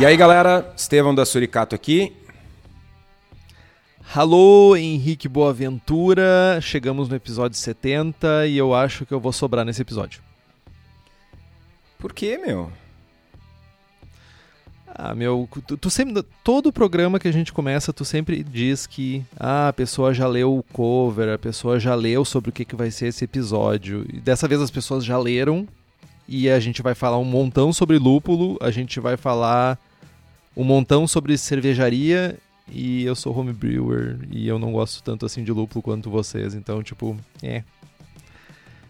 E aí galera, Estevão da Suricato aqui. Alô, Henrique Boaventura. Chegamos no episódio 70 e eu acho que eu vou sobrar nesse episódio. Por que, meu? Ah, meu, tu, tu, sempre. Todo programa que a gente começa, tu sempre diz que ah, a pessoa já leu o cover, a pessoa já leu sobre o que, que vai ser esse episódio. E dessa vez as pessoas já leram. E a gente vai falar um montão sobre lúpulo, a gente vai falar um montão sobre cervejaria. E eu sou homebrewer e eu não gosto tanto assim de lúpulo quanto vocês. Então, tipo, é.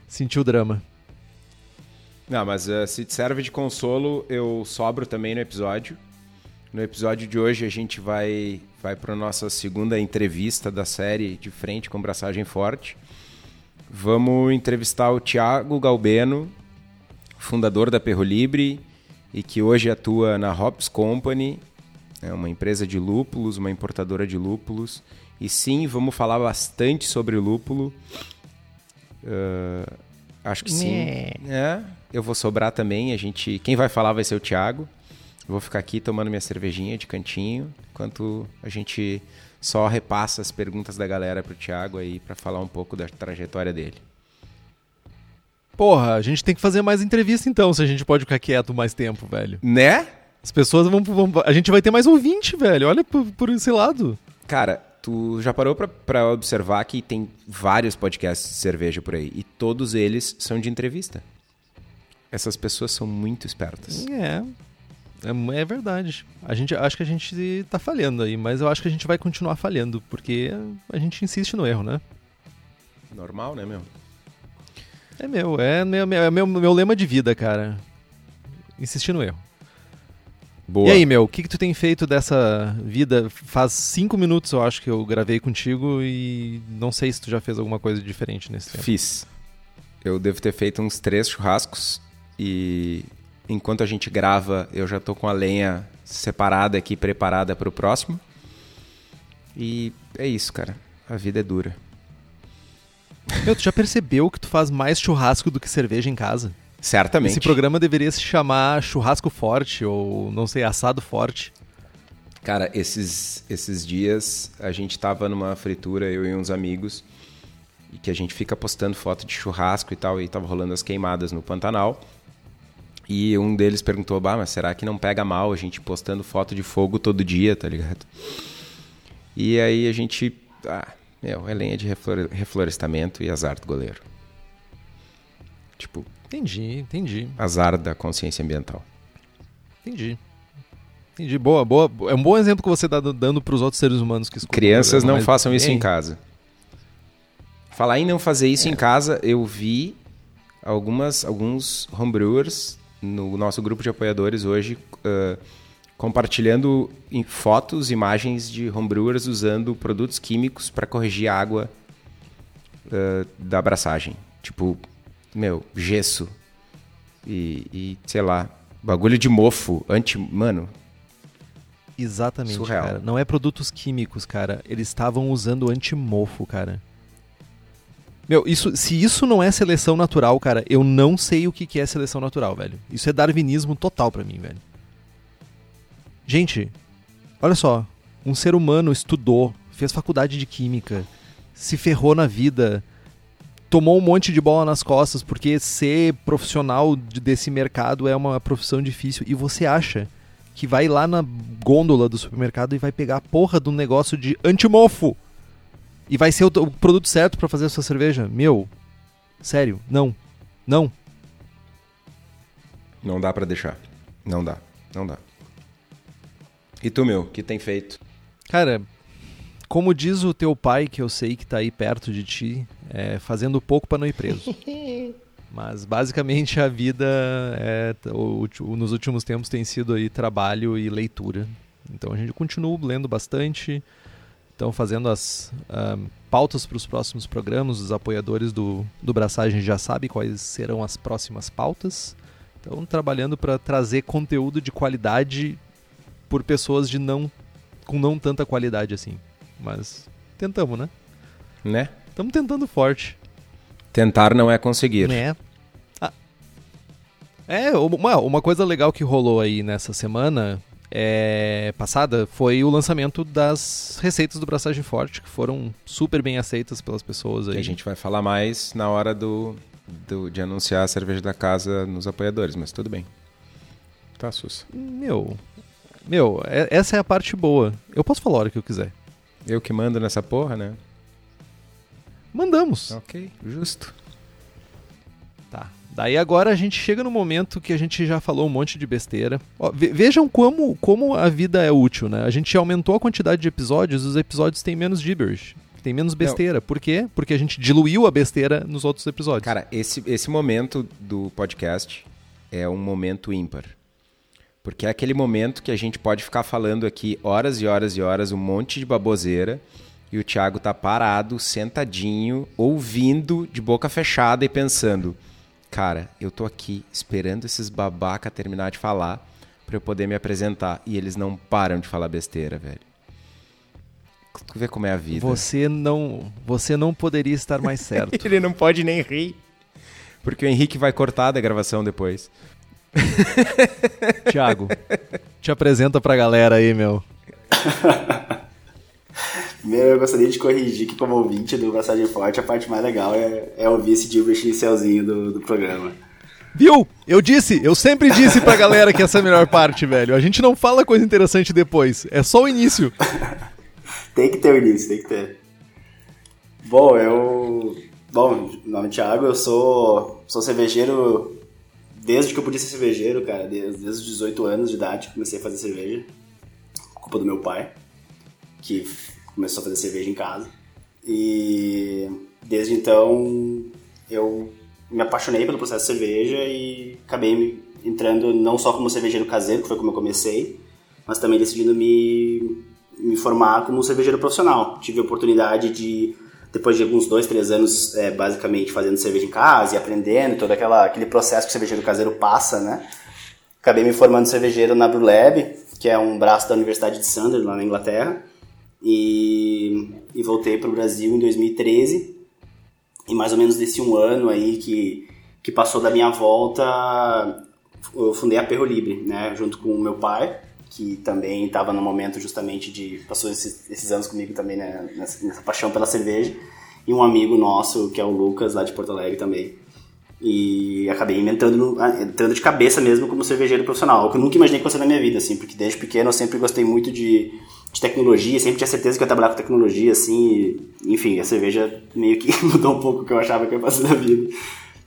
Senti o drama. Não, mas uh, se te serve de consolo, eu sobro também no episódio. No episódio de hoje a gente vai vai para nossa segunda entrevista da série de frente com braçagem forte. Vamos entrevistar o Thiago Galbeno, fundador da Perro Libre e que hoje atua na Hops Company, é uma empresa de lúpulos, uma importadora de lúpulos. E sim, vamos falar bastante sobre lúpulo. Uh, acho que sim. É, eu vou sobrar também. A gente, quem vai falar vai ser o Thiago. Eu vou ficar aqui tomando minha cervejinha de cantinho, enquanto a gente só repassa as perguntas da galera pro Thiago aí para falar um pouco da trajetória dele. Porra, a gente tem que fazer mais entrevista então, se a gente pode ficar quieto mais tempo, velho. Né? As pessoas vão, vão A gente vai ter mais ouvinte, velho. Olha por, por esse lado. Cara, tu já parou pra, pra observar que tem vários podcasts de cerveja por aí e todos eles são de entrevista. Essas pessoas são muito espertas. É. É, é verdade. A gente acho que a gente tá falhando aí, mas eu acho que a gente vai continuar falhando, porque a gente insiste no erro, né? Normal, né, meu? É meu, é meu, meu, meu, meu lema de vida, cara. Insistir no erro. Boa. E aí, meu, o que, que tu tem feito dessa vida? Faz cinco minutos, eu acho, que eu gravei contigo e não sei se tu já fez alguma coisa diferente nesse tempo. Fiz. Eu devo ter feito uns três churrascos e enquanto a gente grava, eu já tô com a lenha separada aqui, preparada para o próximo. E é isso, cara. A vida é dura. Meu, tu já percebeu que tu faz mais churrasco do que cerveja em casa? Certamente. Esse programa deveria se chamar Churrasco Forte ou, não sei, Assado Forte. Cara, esses, esses dias a gente tava numa fritura, eu e uns amigos, e que a gente fica postando foto de churrasco e tal, e tava rolando as queimadas no Pantanal. E um deles perguntou, bah, mas será que não pega mal a gente postando foto de fogo todo dia, tá ligado? E aí a gente, ah, meu, é lenha de reflorestamento e azar do goleiro. Tipo. Entendi, entendi. Azar da consciência ambiental. Entendi. Entendi. Boa, boa. É um bom exemplo que você está dando para os outros seres humanos que escutam. Crianças não façam isso em casa. Falar em não fazer isso é. em casa, eu vi algumas, alguns homebrewers no nosso grupo de apoiadores hoje uh, compartilhando fotos, imagens de homebrewers usando produtos químicos para corrigir a água uh, da abraçagem. Tipo, meu, gesso e, e, sei lá, bagulho de mofo, anti. Mano. Exatamente, surreal. cara. Não é produtos químicos, cara. Eles estavam usando anti-mofo, cara. Meu, isso, se isso não é seleção natural, cara, eu não sei o que, que é seleção natural, velho. Isso é darwinismo total pra mim, velho. Gente, olha só. Um ser humano estudou, fez faculdade de química, se ferrou na vida, tomou um monte de bola nas costas, porque ser profissional desse mercado é uma profissão difícil. E você acha que vai lá na gôndola do supermercado e vai pegar a porra um negócio de antimofo e vai ser o, produto certo para fazer a sua cerveja? Meu, Sério, não. Não. Não dá pra deixar. Não dá. Não dá. E tu, meu, que tem feito? Cara, como diz o teu pai, que eu sei que tá aí perto de ti, é fazendo pouco pra não ir preso. Mas basicamente a vida é, o, o, nos últimos tempos tem sido aí trabalho e leitura. Então a gente continua lendo bastante, estão fazendo as uh, pautas para os próximos programas. Os apoiadores do, do Braçagem já sabem quais serão as próximas pautas. Então trabalhando para trazer conteúdo de qualidade por pessoas de não com não tanta qualidade assim. Mas tentamos, né? Né? Estamos tentando forte. Tentar não é conseguir. É. Ah. É, uma, uma coisa legal que rolou aí nessa semana é, passada foi o lançamento das receitas do Braçagem Forte, que foram super bem aceitas pelas pessoas aí. Que a gente vai falar mais na hora do, do, de anunciar a cerveja da casa nos apoiadores, mas tudo bem. Tá, Sus. Meu, meu, é, essa é a parte boa. Eu posso falar a hora que eu quiser. Eu que mando nessa porra, né? Mandamos. Ok, justo. Tá. Daí agora a gente chega no momento que a gente já falou um monte de besteira. Ó, vejam como, como a vida é útil, né? A gente aumentou a quantidade de episódios, os episódios têm menos gibberish. Tem menos besteira. Não. Por quê? Porque a gente diluiu a besteira nos outros episódios. Cara, esse, esse momento do podcast é um momento ímpar. Porque é aquele momento que a gente pode ficar falando aqui horas e horas e horas, um monte de baboseira e o Thiago tá parado, sentadinho, ouvindo de boca fechada e pensando: "Cara, eu tô aqui esperando esses babaca terminar de falar para eu poder me apresentar e eles não param de falar besteira, velho." Tu vê como é a vida. Você não, você não poderia estar mais certo. Ele não pode nem rir. Porque o Henrique vai cortar da gravação depois. Tiago, te apresenta pra galera aí, meu. Primeiro, eu gostaria de corrigir que, como ouvinte do Massagem Forte, a parte mais legal é, é ouvir esse Gilbert inicialzinho do, do programa. Viu? Eu disse, eu sempre disse pra galera que essa é a melhor parte, velho. A gente não fala coisa interessante depois, é só o início. tem que ter o início, tem que ter. Bom, eu. Bom, meu nome é Thiago, eu sou, sou cervejeiro desde que eu podia ser cervejeiro, cara. Desde, desde os 18 anos de idade comecei a fazer cerveja. Culpa do meu pai, que começou a fazer cerveja em casa. E desde então eu me apaixonei pelo processo de cerveja e acabei entrando não só como cervejeiro caseiro, que foi como eu comecei, mas também decidindo me, me formar como cervejeiro profissional. Tive a oportunidade de, depois de alguns dois, três anos, é, basicamente fazendo cerveja em casa e aprendendo todo aquela, aquele processo que o cervejeiro caseiro passa, né? Acabei me formando cervejeiro na Brulab, que é um braço da Universidade de Sunderland, lá na Inglaterra e, e voltei para o Brasil em 2013. E mais ou menos desse um ano aí que, que passou da minha volta, eu fundei a Perro Libre, né, junto com o meu pai, que também estava no momento justamente de passou esses, esses anos comigo também né, nessa, nessa, paixão pela cerveja e um amigo nosso que é o Lucas lá de Porto Alegre também e acabei no, ah, entrando de cabeça mesmo como cervejeiro profissional, que eu nunca imaginei que fosse na minha vida assim, porque desde pequeno eu sempre gostei muito de de tecnologia, sempre tinha certeza que eu ia trabalhar com tecnologia, assim, e, enfim, a cerveja meio que mudou um pouco o que eu achava que ia fazer na vida.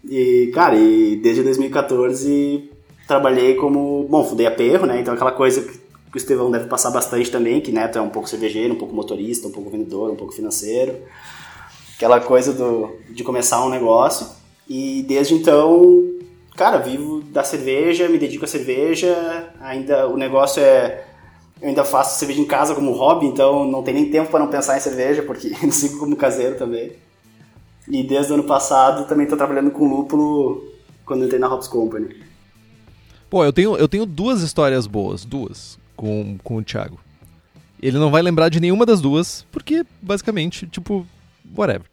E, cara, e desde 2014 trabalhei como, bom, fundei a Perro, né, então aquela coisa que o Estevão deve passar bastante também, que, né, tu é um pouco cervejeiro, um pouco motorista, um pouco vendedor, um pouco financeiro, aquela coisa do, de começar um negócio, e desde então, cara, vivo da cerveja, me dedico à cerveja, ainda o negócio é eu ainda faço cerveja em casa como hobby, então não tem nem tempo para não pensar em cerveja, porque eu sigo como caseiro também. E desde o ano passado também estou trabalhando com lúpulo quando entrei na Hops Company. Pô, eu tenho, eu tenho duas histórias boas, duas, com, com o Thiago. Ele não vai lembrar de nenhuma das duas, porque basicamente, tipo, whatever.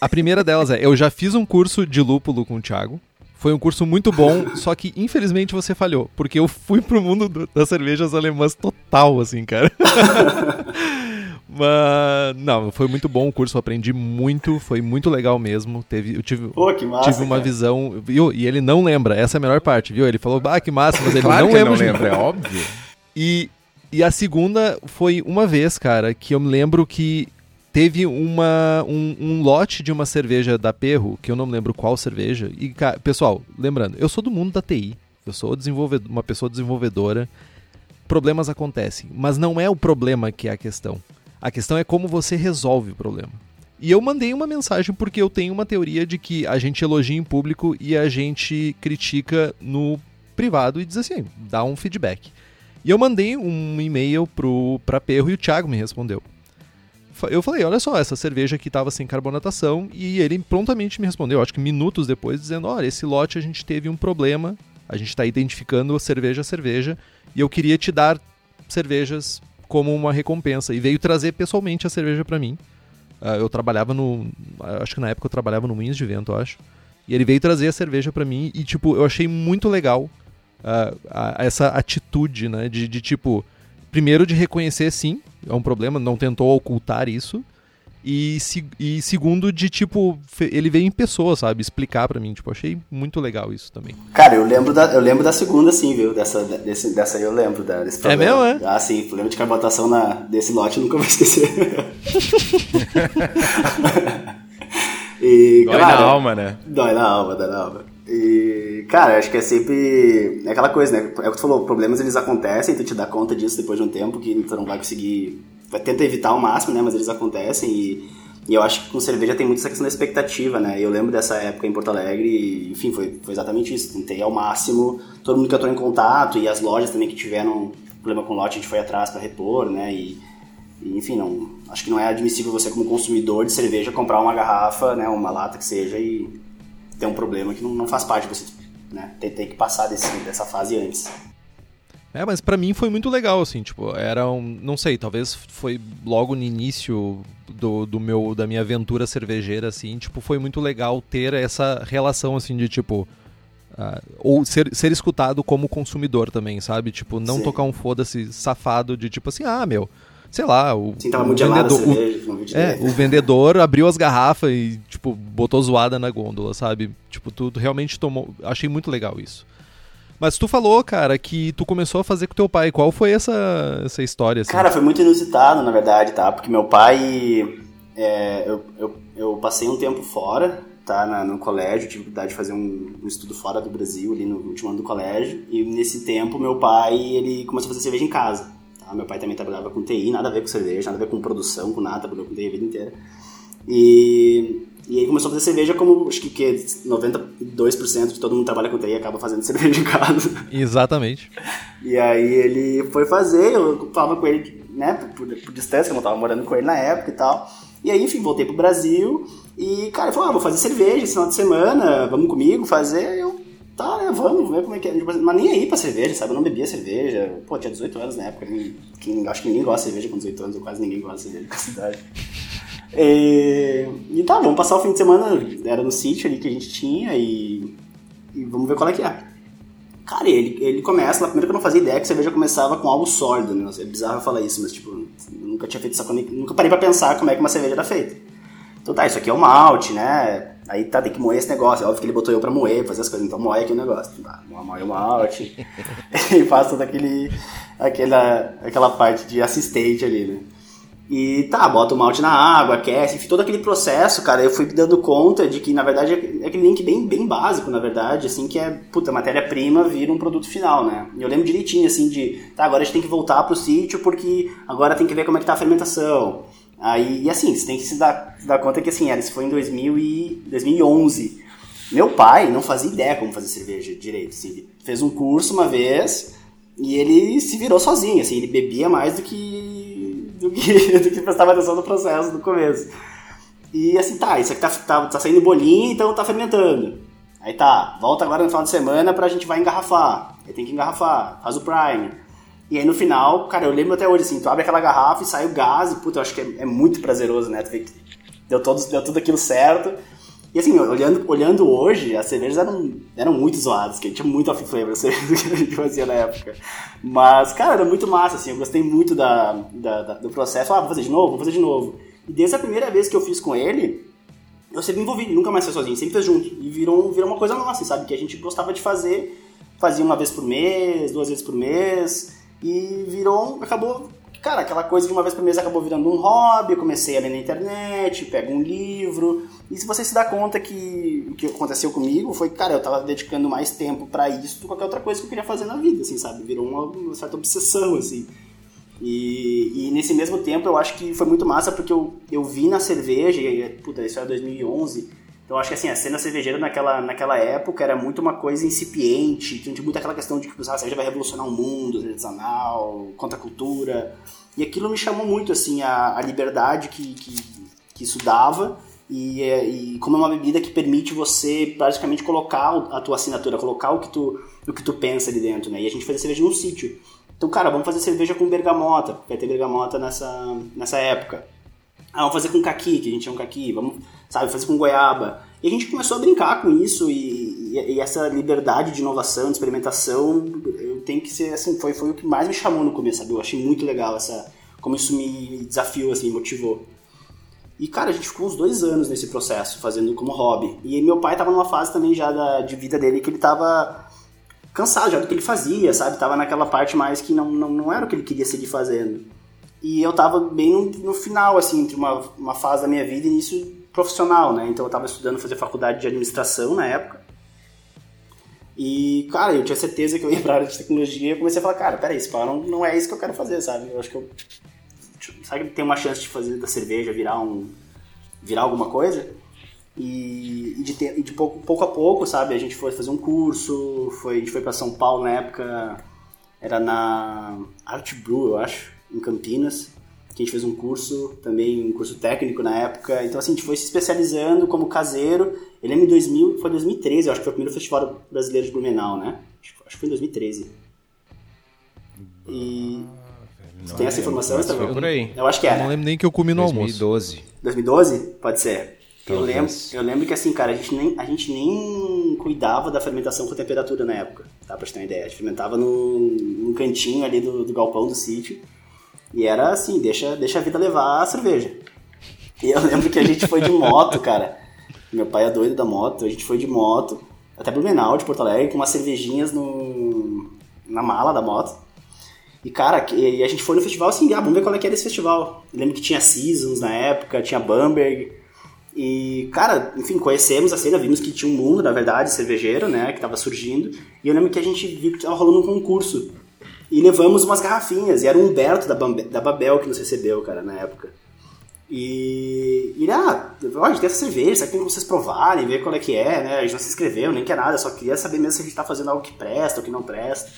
A primeira delas é, eu já fiz um curso de lúpulo com o Thiago, foi um curso muito bom, só que infelizmente você falhou, porque eu fui pro mundo do, das cervejas alemãs total, assim, cara. Mas, não, foi muito bom o curso, aprendi muito, foi muito legal mesmo. Teve, eu tive, Pô, que massa, tive uma cara. visão, viu? E ele não lembra, essa é a melhor parte, viu? Ele falou, ah, que massa, mas ele claro não lembra. Não lembra, é óbvio. E, e a segunda foi uma vez, cara, que eu me lembro que teve uma, um, um, lote de uma cerveja da Perro, que eu não lembro qual cerveja. E, pessoal, lembrando, eu sou do mundo da TI, eu sou uma pessoa desenvolvedora. Problemas acontecem, mas não é o problema que é a questão. A questão é como você resolve o problema. E eu mandei uma mensagem porque eu tenho uma teoria de que a gente elogia em público e a gente critica no privado e diz assim, dá um feedback. E eu mandei um e-mail para Perro e o Thiago me respondeu eu falei, olha só, essa cerveja aqui estava sem carbonatação e ele prontamente me respondeu, acho que minutos depois, dizendo, olha, esse lote a gente teve um problema, a gente está identificando cerveja a cerveja e eu queria te dar cervejas como uma recompensa e veio trazer pessoalmente a cerveja para mim. Uh, eu trabalhava no, acho que na época eu trabalhava no Moinhos de Vento, acho. E ele veio trazer a cerveja para mim e tipo, eu achei muito legal uh, essa atitude, né, de, de tipo, primeiro de reconhecer sim, é um problema, não tentou ocultar isso. E, se, e segundo, de tipo, ele veio em pessoa, sabe? Explicar para mim. Tipo, achei muito legal isso também. Cara, eu lembro da, eu lembro da segunda, sim, viu? Dessa, desse, dessa aí eu lembro da, desse problema. É mesmo, é? Ah, sim. Problema de carbonatação na, desse lote eu nunca vou esquecer. e, dói na alma, né? Dói na alma, dói na alma. E, cara, acho que é sempre. É aquela coisa, né? É o que tu falou, problemas eles acontecem, tu te dá conta disso depois de um tempo que tu não vai conseguir. Vai tentar evitar ao máximo, né? Mas eles acontecem e, e eu acho que com cerveja tem muito essa questão da expectativa, né? Eu lembro dessa época em Porto Alegre e, enfim, foi, foi exatamente isso. Tentei ao máximo, todo mundo que tô em contato e as lojas também que tiveram problema com lote, a gente foi atrás para repor, né? E, e, enfim, não, acho que não é admissível você como consumidor de cerveja comprar uma garrafa, né? Uma lata que seja e tem um problema que não, não faz parte, você né, tem, tem que passar desse, dessa fase antes. É, mas para mim foi muito legal, assim, tipo, era um, não sei, talvez foi logo no início do, do meu, da minha aventura cervejeira, assim, tipo, foi muito legal ter essa relação, assim, de, tipo, uh, ou ser, ser escutado como consumidor também, sabe? Tipo, não Sim. tocar um foda-se safado de, tipo assim, ah, meu, sei lá, o, Sim, o muito vendedor, cerveja, o, é, o vendedor abriu as garrafas e tipo botou zoada na gôndola, sabe? Tipo, tu realmente tomou, achei muito legal isso. Mas tu falou, cara, que tu começou a fazer com teu pai. Qual foi essa, essa história? Assim? Cara, foi muito inusitado, na verdade, tá? Porque meu pai. É, eu, eu, eu, passei um tempo fora, tá? Na, no colégio, tive oportunidade de fazer um, um, estudo fora do Brasil, ali no último ano do colégio. E nesse tempo, meu pai, ele começou a fazer cerveja em casa. Ah, meu pai também trabalhava com TI, nada a ver com cerveja, nada a ver com produção, com nada, trabalhou com TI a vida inteira. E, e aí começou a fazer cerveja como, acho que, que 92% de todo mundo trabalha com TI acaba fazendo cerveja em casa. Exatamente. E aí ele foi fazer, eu falava com ele, né, por, por distância, eu não tava morando com ele na época e tal. E aí, enfim, voltei pro Brasil e, cara, ele falou, ah, vou fazer cerveja esse final de semana, vamos comigo fazer. Eu, tá, né, vamos, ver como é que é. Mas nem aí pra cerveja, sabe? Eu não bebia cerveja. Pô, tinha 18 anos na época. Quem, acho que ninguém gosta de cerveja com 18 anos, ou quase ninguém gosta de cerveja com essa idade. E, e tá, vamos passar o fim de semana, era no sítio ali que a gente tinha e, e vamos ver qual é que é. Cara, ele, ele começa, primeiro que eu não fazia ideia que a cerveja começava com algo sólido, né? É bizarro falar isso, mas tipo, nunca tinha feito essa nunca parei pra pensar como é que uma cerveja era feita. Então tá, isso aqui é o malte, né? Aí tá, tem que moer esse negócio. É óbvio que ele botou eu pra moer, fazer as coisas. Então moe aqui o negócio. Tá, moe o malte. e faz toda aquele, aquela, aquela parte de assistente ali, né? E tá, bota o malte na água, aquece, enfim, todo aquele processo, cara, eu fui dando conta de que, na verdade, é aquele link bem, bem básico, na verdade, assim, que é, puta, matéria-prima vira um produto final, né? E eu lembro direitinho, assim, de, tá, agora a gente tem que voltar pro sítio porque agora tem que ver como é que tá a fermentação. Aí, e assim, você tem que se dar, se dar conta que assim, isso foi em 2000 e, 2011. Meu pai não fazia ideia como fazer cerveja direito. Assim, ele fez um curso uma vez e ele se virou sozinho. Assim, ele bebia mais do que, do que, do que prestava atenção no processo no começo. E assim, tá, isso aqui tá, tá, tá saindo bolinho, então tá fermentando. Aí tá, volta agora no final de semana pra gente vai engarrafar. Aí tem que engarrafar, faz o prime. E aí no final, cara, eu lembro até hoje, assim, tu abre aquela garrafa e sai o gás, e puta, eu acho que é, é muito prazeroso, né? Tu vê que deu, todo, deu tudo aquilo certo. E assim, olhando, olhando hoje, as cervejas eram, eram muito zoadas, que tinha muito off flavor do que a gente fazia na época. Mas, cara, era muito massa, assim, eu gostei muito da, da, da, do processo. Ah, vou fazer de novo, vou fazer de novo. E desde a primeira vez que eu fiz com ele, eu sempre me envolvi, nunca mais foi sozinho, sempre fez junto. E virou, virou uma coisa nossa, sabe? Que a gente gostava de fazer, fazia uma vez por mês, duas vezes por mês. E virou, acabou cara, aquela coisa de uma vez por mês acabou virando um hobby, comecei a ler na internet, pego um livro, e se você se dá conta que o que aconteceu comigo foi cara, eu tava dedicando mais tempo para isso do que qualquer outra coisa que eu queria fazer na vida, assim, sabe? Virou uma, uma certa obsessão, assim. E, e, nesse mesmo tempo eu acho que foi muito massa porque eu, eu vi na cerveja, e, puta, isso era 2011, então acho que assim, a cena cervejeira naquela, naquela época era muito uma coisa incipiente, tinha muito aquela questão de que ah, a cerveja vai revolucionar o mundo, artesanal, contra a cultura, e aquilo me chamou muito, assim, a, a liberdade que, que, que isso dava, e, e, como é uma bebida que permite você praticamente colocar a tua assinatura, colocar o que tu, o que tu pensa ali dentro, né? E a gente fazia cerveja num sítio. Então, cara, vamos fazer cerveja com bergamota, vai ter bergamota nessa, nessa época. Ah, vamos fazer com caqui, que a gente chama caqui, vamos, sabe, fazer com goiaba. E a gente começou a brincar com isso e, e, e essa liberdade de inovação, de experimentação, eu tenho que ser, assim, foi, foi o que mais me chamou no começo, sabe? Eu achei muito legal essa, como isso me desafiou, assim, motivou. E, cara, a gente ficou uns dois anos nesse processo, fazendo como hobby. E meu pai tava numa fase também já da, de vida dele que ele tava cansado já do que ele fazia, sabe? Tava naquela parte mais que não, não, não era o que ele queria seguir fazendo. E eu tava bem no, no final, assim, entre uma, uma fase da minha vida e início profissional, né? Então eu tava estudando fazer faculdade de administração na época. E, cara, eu tinha certeza que eu ia pra área de tecnologia e comecei a falar, cara, peraí, isso não, não é isso que eu quero fazer, sabe? Eu acho que eu. Sabe que tem uma chance de fazer da cerveja virar um. virar alguma coisa? E, e de, ter, e de pouco, pouco a pouco, sabe? A gente foi fazer um curso, foi, a gente foi para São Paulo na época, era na Art Brew, eu acho, em Campinas, que a gente fez um curso, também um curso técnico na época. Então, assim, a gente foi se especializando como caseiro. Eu lembro em 2000, foi 2013, eu acho que foi o primeiro festival brasileiro de Blumenau, né? Acho que foi em 2013. E... Você tem essa informação, Foi por aí. Eu acho que era. Eu não lembro nem que eu comi no 2012. almoço. 2012? Pode ser. Eu lembro, eu lembro que assim, cara, a gente, nem, a gente nem cuidava da fermentação com temperatura na época, tá? Pra você ter uma ideia. A gente fermentava num, num cantinho ali do, do galpão do sítio. E era assim, deixa, deixa a vida levar a cerveja. E eu lembro que a gente foi de moto, cara. Meu pai é doido da moto, a gente foi de moto até Blumenau, de Porto Alegre, com umas cervejinhas no, na mala da moto. E, cara, e a gente foi no festival assim, ah, vamos ver qual é que era esse festival. Eu lembro que tinha Seasons na época, tinha Bamberg. E, cara, enfim, conhecemos a cena, vimos que tinha um mundo, na verdade, cervejeiro, né, que tava surgindo. E eu lembro que a gente viu que tava rolando um concurso. E levamos umas garrafinhas, e era o Humberto da, Bambe- da Babel que nos recebeu, cara, na época. E, ele, ah, ó, a gente tem essa cerveja, será que tem como vocês provarem, ver qual é que é, né? A gente não se inscreveu, nem quer nada, só queria saber mesmo se a gente tá fazendo algo que presta ou que não presta.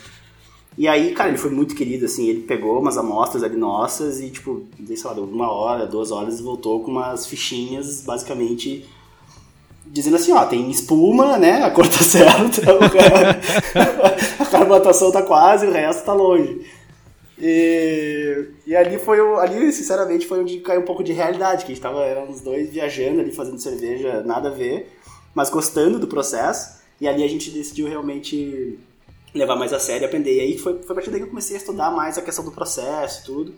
E aí, cara, ele foi muito querido, assim, ele pegou umas amostras ali nossas e, tipo, sei lá, deu uma hora, duas horas e voltou com umas fichinhas, basicamente, dizendo assim, ó, tem espuma, né, a cor tá certa, a carbonatação tá quase, o resto tá longe. E, e ali foi o, ali, sinceramente, foi onde caiu um pouco de realidade, que a gente tava, eram os dois viajando ali, fazendo cerveja, nada a ver, mas gostando do processo, e ali a gente decidiu realmente levar mais a sério aprender. E aí foi, foi a partir daí que eu comecei a estudar mais a questão do processo tudo.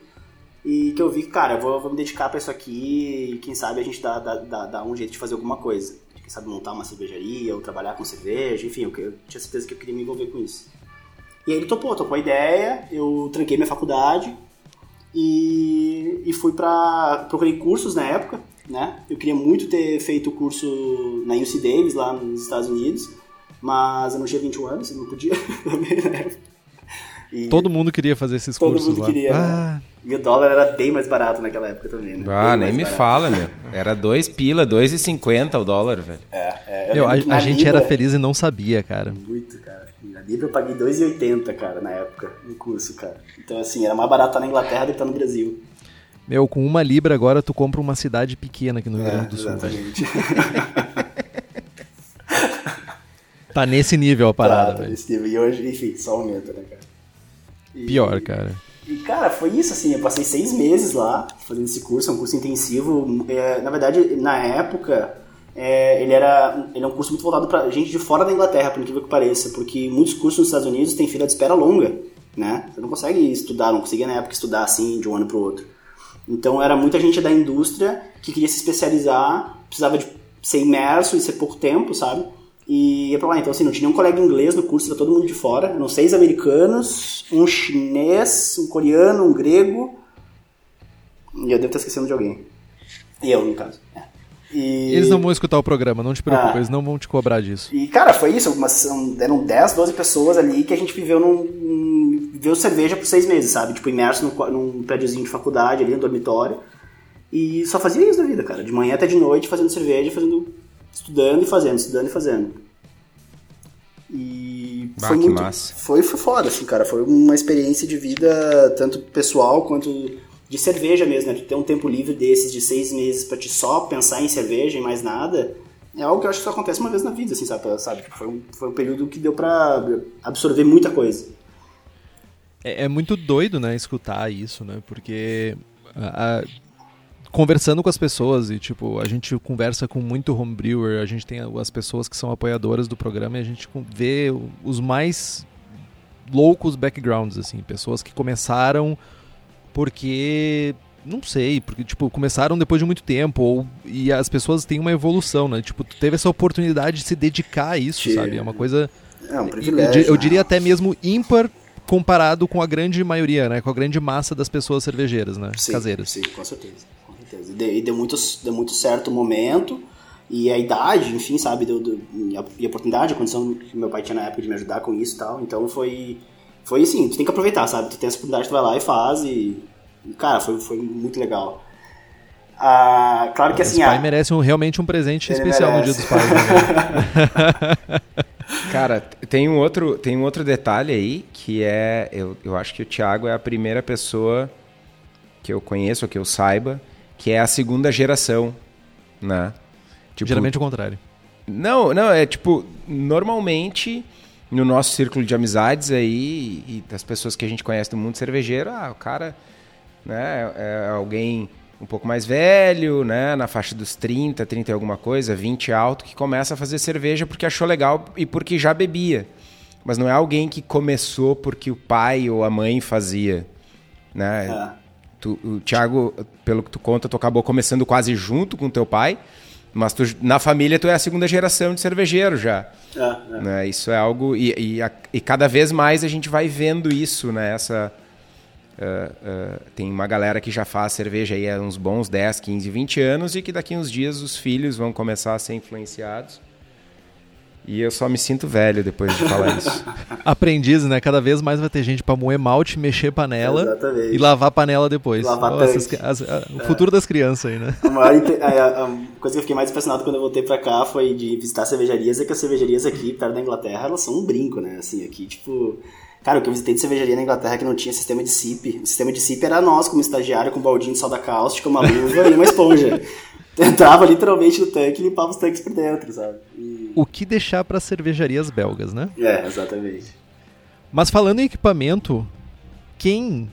E que eu vi que, cara, vou, vou me dedicar pra isso aqui e quem sabe a gente dá, dá, dá, dá um jeito de fazer alguma coisa. Quem sabe montar uma cervejaria ou trabalhar com cerveja, enfim, eu, eu tinha certeza que eu queria me envolver com isso. E aí ele topou, topou a ideia, eu tranquei minha faculdade e, e fui pra. procurei cursos na época, né? Eu queria muito ter feito o curso na UC Davis, lá nos Estados Unidos, mas eu não tinha 21 anos, eu não podia também época. E- Todo mundo queria fazer esses Todo cursos mundo lá. queria, Ah, E o dólar era bem mais barato naquela época também, né? Ah, Bem nem me barato. fala, meu. Era 2 pila, 2,50 o dólar, velho. É, é, eu meu, a, a gente Libra- era feliz e não sabia, cara. Muito, cara. Na Libra eu paguei 2,80, cara, na época, no curso, cara. Então, assim, era mais barato estar na Inglaterra do que estar no Brasil. Meu, com uma libra agora tu compra uma cidade pequena aqui no Rio É, Grande do Sul. velho. exatamente. Tá nesse nível a parada, Tá, velho. nesse nível. E hoje, enfim, só aumenta, né, cara? E- Pior, cara. E, cara, foi isso, assim, eu passei seis meses lá fazendo esse curso, é um curso intensivo. É, na verdade, na época, é, ele era ele é um curso muito voltado pra gente de fora da Inglaterra, por incrível que pareça, porque muitos cursos nos Estados Unidos têm fila de espera longa, né? Você não consegue estudar, não conseguia na época estudar assim de um ano pro outro. Então era muita gente da indústria que queria se especializar, precisava de ser imerso e ser pouco tempo, sabe? E ia pra lá. Então, assim, não tinha nenhum colega inglês no curso, era todo mundo de fora. Eram seis americanos, um chinês, um coreano, um grego, E eu devo estar esquecendo de alguém. E eu, no caso. É. E... Eles não vão escutar o programa, não te preocupa, Ah. eles não vão te cobrar disso. E, cara, foi isso. Umas, são- eram 10, 12 pessoas ali que a gente viveu num. viveu cerveja por seis meses, sabe? Tipo, imerso num, num prédiozinho de faculdade ali, no dormitório. E só fazia isso da vida, cara. De manhã até de noite, fazendo cerveja, fazendo. Estudando e fazendo, estudando e fazendo. E Bah, foi muito. massa. Foi, foi foda, assim, cara. Foi uma experiência de vida, tanto pessoal quanto de cerveja mesmo, né? Tu ter um tempo livre desses de seis meses pra te só pensar em cerveja e mais nada, é algo que eu acho que só acontece uma vez na vida, assim, sabe? sabe? Tipo, Foi, um, foi um período que deu pra absorver muita coisa. É, é muito doido, né, escutar isso, né? Porque a- a- conversando com as pessoas e tipo, a gente conversa com muito homebrewer, a gente tem as pessoas que são apoiadoras do programa e a gente vê os mais loucos backgrounds assim, pessoas que começaram porque não sei, porque tipo, começaram depois de muito tempo ou e as pessoas têm uma evolução, né? Tipo, tu teve essa oportunidade de se dedicar a isso, Tive. sabe? É uma coisa É um eu, privilégio. eu né? diria até mesmo ímpar comparado com a grande maioria, né? Com a grande massa das pessoas cervejeiras, né? Sim, Caseiras. Sim, com certeza. Certeza. E deu, e deu, muito, deu muito certo o momento e a idade, enfim, sabe? Deu, deu- e, a, e a oportunidade, a condição que meu pai tinha na época de me ajudar com isso e tal. Então foi. Foi assim, tu tem que aproveitar, sabe? Tu tem essa oportunidade, tu vai lá e faz e. e, cara, foi, foi muito legal. Ah, claro que assim. Esse pai ah, merece um- realmente um presente Ele especial no Dia merece. dos Pais. Né? Cara, tem um outro, tem um outro detalhe aí que é. Eu, eu acho que o Thiago é a primeira pessoa que eu conheço, ou que eu saiba, que é a segunda geração, né? Tipo, Geralmente o contrário. Não, não, é tipo, normalmente no nosso círculo de amizades aí e das pessoas que a gente conhece do mundo cervejeiro, ah, o cara, né, é alguém um pouco mais velho, né, na faixa dos 30, 30 e alguma coisa, 20 alto, que começa a fazer cerveja porque achou legal e porque já bebia. Mas não é alguém que começou porque o pai ou a mãe fazia, né? é. Tu, o Thiago, pelo que tu conta, tu acabou começando quase junto com teu pai, mas tu, na família tu é a segunda geração de cervejeiro já. É, é. Né? Isso é algo. E, e, a- e cada vez mais a gente vai vendo isso, né? Essa, ah, ah, tem uma galera que já faz cerveja aí há uns bons 10, 15, 20 anos e que daqui uns dias os filhos vão começar a ser influenciados. E eu só me sinto velho depois de falar isso. Aprendiz, né? Cada vez mais vai ter gente pra moer malte, mexer panela Exatamente. e lavar panela depois. Lavar essas- as- a- o futuro das crianças aí, né? A, a- a- coisa que eu fiquei mais impressionado quando eu voltei pra cá foi de visitar cervejarias, é que as cervejarias aqui, perto da Inglaterra, elas são um brinco, né? Assim, aqui, tipo... Cara, o que eu visitei de cervejaria na Inglaterra que não tinha sistema de SIP. O sistema de SIP era nós, como estagiário, com um baldinho de soda cáustica, uma luva e uma esponja. Entrava literalmente no tanque e limpava os tanques por dentro, sabe? O que deixar para cervejarias belgas, né? É, exatamente. Mas falando em equipamento, quem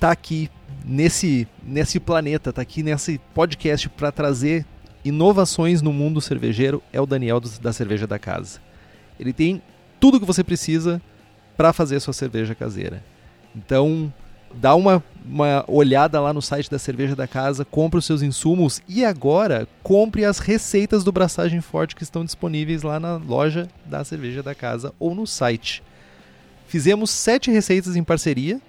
tá aqui nesse, nesse planeta, tá aqui nesse podcast para trazer inovações no mundo cervejeiro é o Daniel da Cerveja da Casa. Ele tem tudo que você precisa para fazer a sua cerveja caseira. Então, dá uma, uma olhada lá no site da Cerveja da Casa, compre os seus insumos e agora compre as receitas do Braçagem Forte que estão disponíveis lá na loja da Cerveja da Casa ou no site. Fizemos sete receitas em parceria.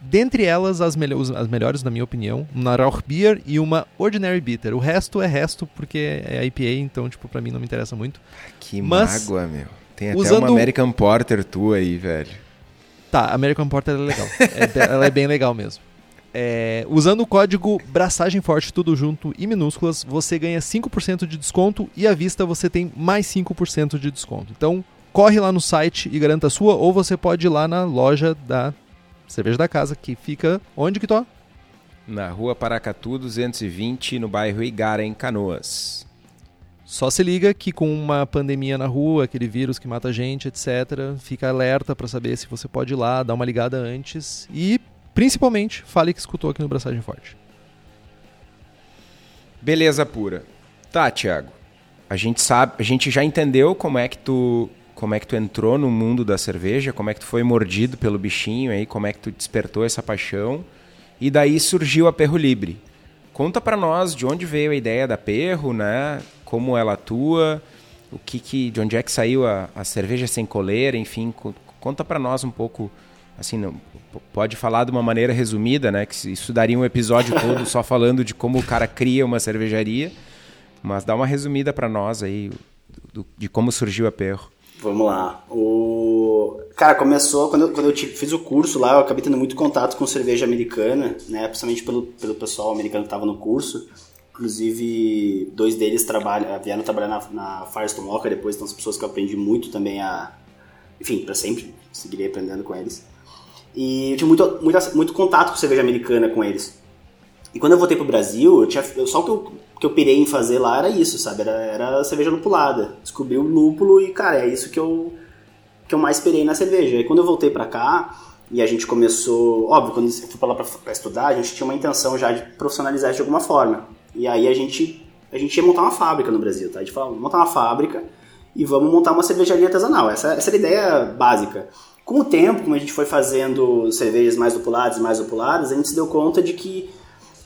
Dentre elas, as, os- as melhores, na minha opinião, uma Rauch Beer e uma Ordinary Bitter. O resto é resto porque é IPA, então, tipo, pra mim não me interessa muito. Que Mas, mágoa, meu. Tem até usando- uma American Porter tua aí, velho. Tá, American Porter é legal. É ela é bem legal mesmo. É, usando o código Braçagem Forte, tudo junto e minúsculas, você ganha 5% de desconto e à vista você tem mais 5% de desconto. Então, corre lá no site e garanta a sua, ou você pode ir lá na loja da Cerveja da Casa, que fica onde que tô? Na rua Paracatu 220, no bairro Igara, em Canoas. Só se liga que com uma pandemia na rua, aquele vírus que mata gente, etc., fica alerta pra saber se você pode ir lá, dar uma ligada antes e, principalmente, fale que escutou aqui no Braçagem Forte. Beleza pura. Tá, Thiago. A gente sabe, a gente já entendeu como é que tu, como é que tu entrou no mundo da cerveja, como é que tu foi mordido pelo bichinho aí, como é que tu despertou essa paixão. E daí surgiu a Perro Libre. Conta pra nós de onde veio a ideia da Perro, né? Como ela atua, o que que, de onde é que saiu a, a cerveja sem coleira, enfim, co- conta pra nós um pouco, assim, não- pode falar de uma maneira resumida, né? Que isso daria um episódio todo só falando de como o cara cria uma cervejaria. Mas dá uma resumida para nós aí do, de como surgiu a Perro. Vamos lá. O... Cara, começou quando eu, quando eu fiz o curso lá, eu acabei tendo muito contato com cerveja americana, né? Principalmente pelo, pelo pessoal americano que estava no curso. Inclusive, dois deles trabalham, vieram trabalhar na, na Firestone depois, então são pessoas que eu aprendi muito também a. Enfim, para sempre, seguirei aprendendo com eles. E eu tive muito, muito, muito contato com cerveja americana com eles. E quando eu voltei pro Brasil, eu tinha, eu, só o que eu, que eu pirei em fazer lá era isso, sabe? Era, era cerveja lupulada. Descobri o lúpulo e, cara, é isso que eu, que eu mais pirei na cerveja. E quando eu voltei pra cá, e a gente começou... Óbvio, quando eu fui pra lá pra estudar, a gente tinha uma intenção já de profissionalizar de alguma forma. E aí a gente, a gente ia montar uma fábrica no Brasil, tá? A gente falou, vamos montar uma fábrica e vamos montar uma cervejaria artesanal. Essa, essa era a ideia básica. Com o tempo, como a gente foi fazendo cervejas mais lupuladas e mais lupuladas, a gente se deu conta de que,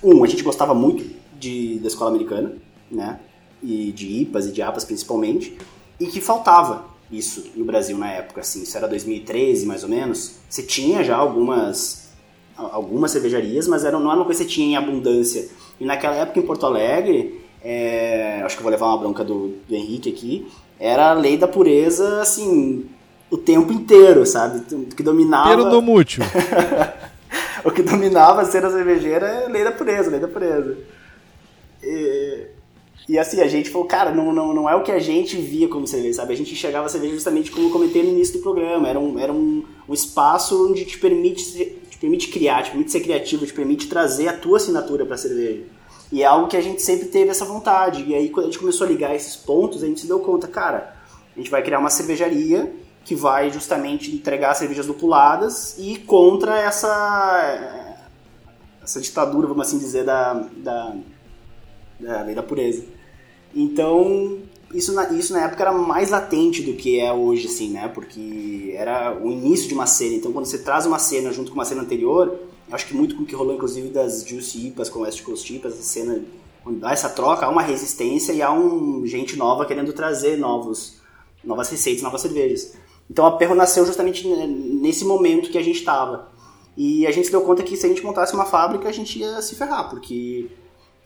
um, a gente gostava muito de, da escola americana, né? E de IPAs e de APAs principalmente, e que faltava isso no Brasil na época, assim, isso era 2013 mais ou menos. Você tinha já algumas algumas cervejarias, mas era, não era uma coisa que você tinha em abundância. E naquela época em Porto Alegre, é, acho que eu vou levar uma bronca do, do Henrique aqui, era a lei da pureza, assim, o tempo inteiro, sabe? O que dominava. Pelo do mútil. o que dominava a cena cervejeira é lei da pureza, lei da pureza. E, e assim, a gente falou, cara, não, não, não é o que a gente via como cerveja, sabe? A gente enxergava a cerveja justamente como eu comentei no início do programa. Era um, era um, um espaço onde te permite, te permite criar, te permite ser criativo, te permite trazer a tua assinatura para a cerveja. E é algo que a gente sempre teve essa vontade. E aí, quando a gente começou a ligar esses pontos, a gente se deu conta, cara, a gente vai criar uma cervejaria que vai justamente entregar cervejas lupuladas e contra essa essa ditadura, vamos assim dizer, da, da, da lei da pureza. Então, isso na, isso na época era mais latente do que é hoje, assim, né? Porque era o início de uma cena. Então, quando você traz uma cena junto com uma cena anterior, acho que muito com o que rolou, inclusive, das Juicy IPAs com West Coast IPAs, essa cena, quando dá essa troca, há uma resistência e há um gente nova querendo trazer novos, novas receitas, novas cervejas. Então a Perro nasceu justamente nesse momento que a gente estava. E a gente se deu conta que se a gente montasse uma fábrica, a gente ia se ferrar, porque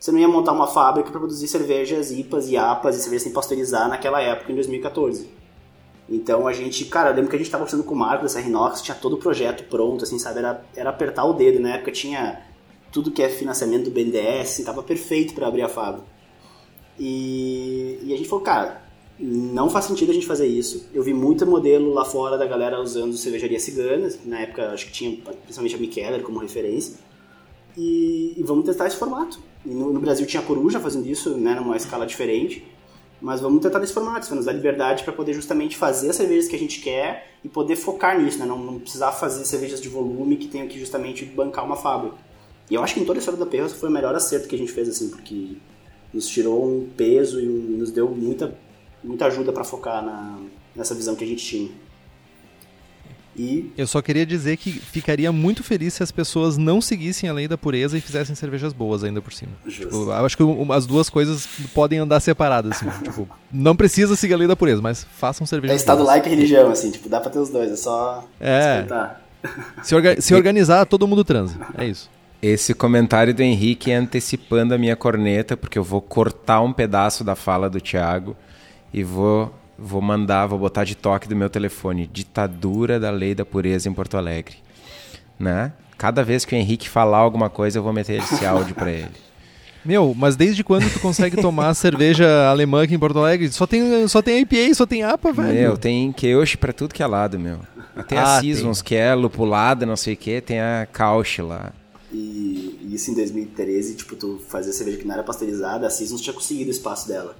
você não ia montar uma fábrica para produzir cervejas IPAs e APAs e cervejas sem pasteurizar naquela época, em 2014. Então a gente, cara, eu lembro que a gente estava conversando com o Marco dessa Rinox, tinha todo o projeto pronto, assim, sabe? Era, era apertar o dedo. Na época tinha tudo que é financiamento do BNDES, assim, tava perfeito para abrir a fábrica. E, e a gente falou, cara, não faz sentido a gente fazer isso. Eu vi muito modelo lá fora da galera usando cervejaria ciganas, na época acho que tinha principalmente a Mikkeller como referência. E, e, vamos testar esse formato. No, no, Brasil tinha Coruja fazendo isso, né, numa escala diferente. Mas vamos tentar nesse formato, isso vai nos dar liberdade para poder justamente fazer as cervejas que a gente quer e poder focar nisso, né? Não, não precisar fazer cervejas de volume que tenham que justamente bancar uma fábrica. E eu acho que em toda a história da Perro foi o melhor acerto que a gente fez, assim, porque nos tirou um peso e nos deu muita muita ajuda para focar na, nessa visão que a gente tinha. E... Eu só queria dizer que ficaria muito feliz se as pessoas não seguissem a lei da pureza e fizessem cervejas boas ainda por cima. Tipo, acho que as duas coisas podem andar separadas. Assim. tipo, não precisa seguir a lei da pureza, mas façam cervejas É estado boas. like religião, assim, tipo, dá pra ter os dois, é só é. Se, orga se organizar, todo mundo transa. É isso. Esse comentário do Henrique é antecipando a minha corneta, porque eu vou cortar um pedaço da fala do Thiago e vou vou mandar, vou botar de toque do meu telefone, ditadura da lei da pureza em Porto Alegre, né? Cada vez que o Henrique falar alguma coisa, eu vou meter esse áudio para ele. Meu, mas desde quando tu consegue tomar cerveja alemã aqui em Porto Alegre? Só tem, só tem IPA, só tem APA, velho. Meu, tem Keush pra tudo que é lado, meu. Tem ah, a Seasons, tem. que é lupulada, não sei o que, tem a Kausch lá. E, e, isso em 2013, tipo, tu fazia cerveja que não era pasteurizada, a Seasons tinha conseguido o espaço dela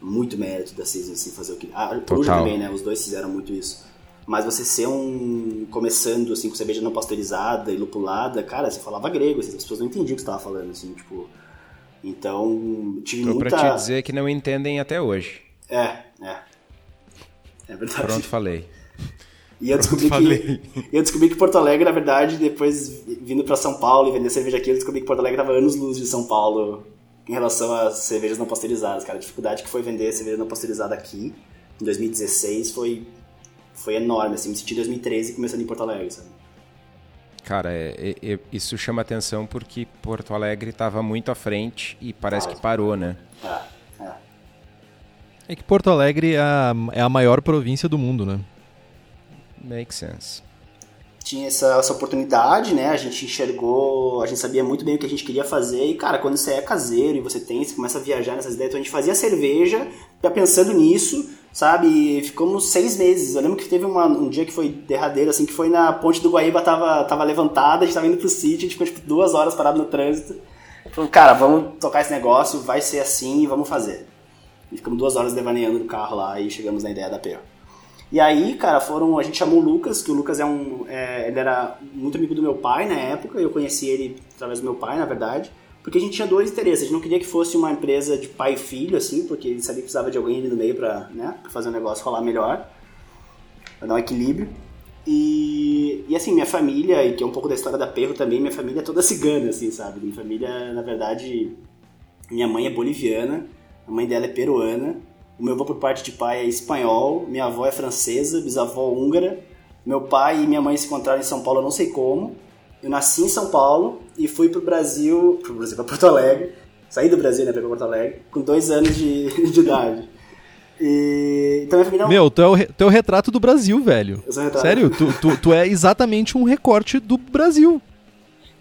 muito mérito da Season, assim, fazer o que... Ah, Coruja também, né? Os dois fizeram muito isso. Mas você ser um... Começando, assim, com cerveja não pasteurizada e lupulada, cara, você falava grego, assim, as pessoas não entendiam o que você estava falando, assim, tipo... Então, tive Tô muita... pra te dizer que não entendem até hoje. É, é. É verdade. Pronto, falei. E eu descobri, que, eu descobri que Porto Alegre, na verdade, depois vindo para São Paulo e vender cerveja aqui, eu descobri que Porto Alegre tava anos luz de São Paulo em relação às cervejas não pasteurizadas, cara. A dificuldade que foi vender cerveja não pasteurizada aqui em 2016 foi, foi enorme, assim. Me senti em 2013 começando em Porto Alegre, sabe? Cara, é, é, é, isso chama atenção porque Porto Alegre estava muito à frente e parece que parou, né? É, é. é que Porto Alegre é a, é a maior província do mundo, né? Makes sense tinha essa, essa oportunidade, né? A gente enxergou, a gente sabia muito bem o que a gente queria fazer. E, cara, quando você é caseiro e você tem, você começa a viajar nessas ideias, então a gente fazia cerveja, já pensando nisso, sabe? E ficamos seis meses. Eu lembro que teve uma, um dia que foi derradeiro, assim, que foi na ponte do Guaíba, tava, tava levantada, a gente tava indo pro sítio, a gente ficou tipo duas horas parado no trânsito. Falou, cara, vamos tocar esse negócio, vai ser assim e vamos fazer. E ficamos duas horas devaneando no carro lá e chegamos na ideia da PO. E aí, cara, foram. A gente chamou o Lucas, que o Lucas é um. É, ele era muito amigo do meu pai na época, eu conheci ele através do meu pai, na verdade. Porque a gente tinha dois interesses. A gente não queria que fosse uma empresa de pai e filho, assim, porque ele sabia que precisava de alguém ali no meio pra, né, pra fazer o negócio rolar melhor, pra dar um equilíbrio. E, e assim, minha família, e que é um pouco da história da Perro também, minha família é toda cigana, assim, sabe? Minha família, na verdade, minha mãe é boliviana, a mãe dela é peruana, o meu avô por parte de pai é espanhol, minha avó é francesa, bisavó húngara. Meu pai e minha mãe se encontraram em São Paulo, eu não sei como. Eu nasci em São Paulo e fui pro Brasil, pro Brasil, pra Porto Alegre. Saí do Brasil, né, pra Porto Alegre, com dois anos de, de idade. E... Então minha família não... Meu, tu é, o, tu é o retrato do Brasil, velho. Sério, tu, tu, tu é exatamente um recorte do Brasil.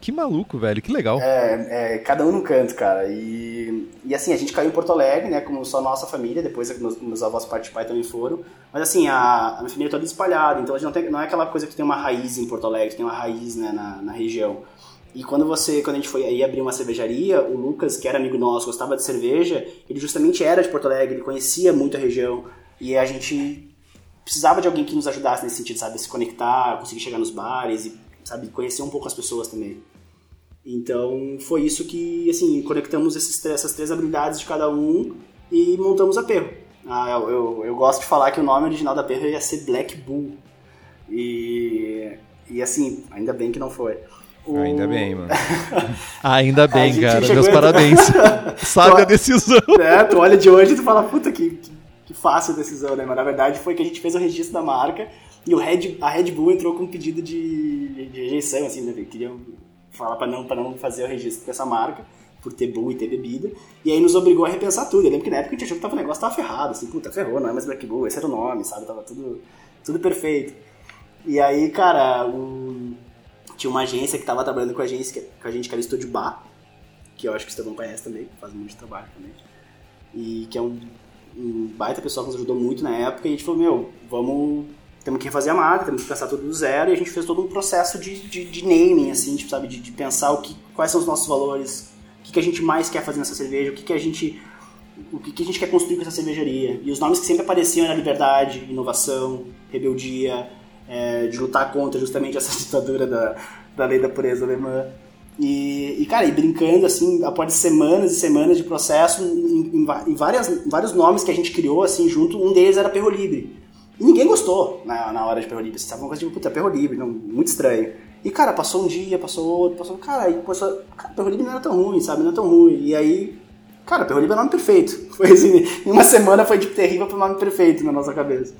Que maluco, velho, que legal. É, é, cada um num canto, cara. E, e assim, a gente caiu em Porto Alegre, né, como só nossa família, depois meus, meus avós parte de pai também foram. Mas assim, a, a minha família é toda espalhada, então a gente não, tem, não é aquela coisa que tem uma raiz em Porto Alegre, tem uma raiz né, na, na região. E quando você, quando a gente foi aí abrir uma cervejaria, o Lucas, que era amigo nosso, gostava de cerveja, ele justamente era de Porto Alegre, ele conhecia muito a região. E a gente precisava de alguém que nos ajudasse nesse sentido, sabe? Se conectar, conseguir chegar nos bares e, sabe, conhecer um pouco as pessoas também. Então foi isso que, assim, conectamos esses, essas três habilidades de cada um e montamos a Perro. Ah, eu, eu, eu, gosto de falar que o nome original da Perro ia ser Black Bull. E, e assim, ainda bem que não foi. O... Ainda bem, mano. ainda bem, cara. Meus parabéns. Sabe a decisão. É, tu olha de hoje e tu fala, puta, que, que, que, fácil a decisão, né? Mas na verdade foi que a gente fez o registro da marca e o Red, a Red Bull entrou com um pedido de, de rejeição, assim, né? Falar para não, não fazer o registro dessa marca, por ter Bull e ter bebida. E aí nos obrigou a repensar tudo. Eu lembro que na época a gente achou que tava, o negócio tava ferrado, assim, puta, ferrou, não é mais Black Bull, esse era o nome, sabe? Tava tudo, tudo perfeito. E aí, cara, um, tinha uma agência que tava trabalhando com a, agência, com a gente, que era o Estúdio Bar, que eu acho que o Estevão conhece também, faz muito trabalho também. E que é um, um baita pessoal que nos ajudou muito na época, e a gente falou, meu, vamos temos que refazer a marca, temos que pensar tudo do zero, e a gente fez todo um processo de, de, de naming, assim, tipo, sabe, de, de, pensar o que, quais são os nossos valores, o que, que a gente mais quer fazer nessa cerveja, o que, que a gente o que, que a gente quer construir com essa cervejaria. E os nomes que sempre apareciam era liberdade, inovação, rebeldia, é, de lutar contra justamente essa ditadura da, da lei da pureza alemã. E, e, cara, e brincando assim, após semanas e semanas de processo, em, em, em várias, vários nomes que a gente criou assim junto, um deles era Perro Libre. E ninguém gostou na, na hora de Perro Livre. Você tava uma coisa tipo, puta, Perro Livre, não, muito estranho. E, cara, passou um dia, passou outro, passou. Cara, e passou. Cara, Perro Livre não era tão ruim, sabe? Não é tão ruim. E aí. Cara, Perro Livre é o nome perfeito. Foi assim, em uma semana foi de terrível pro nome perfeito na nossa cabeça.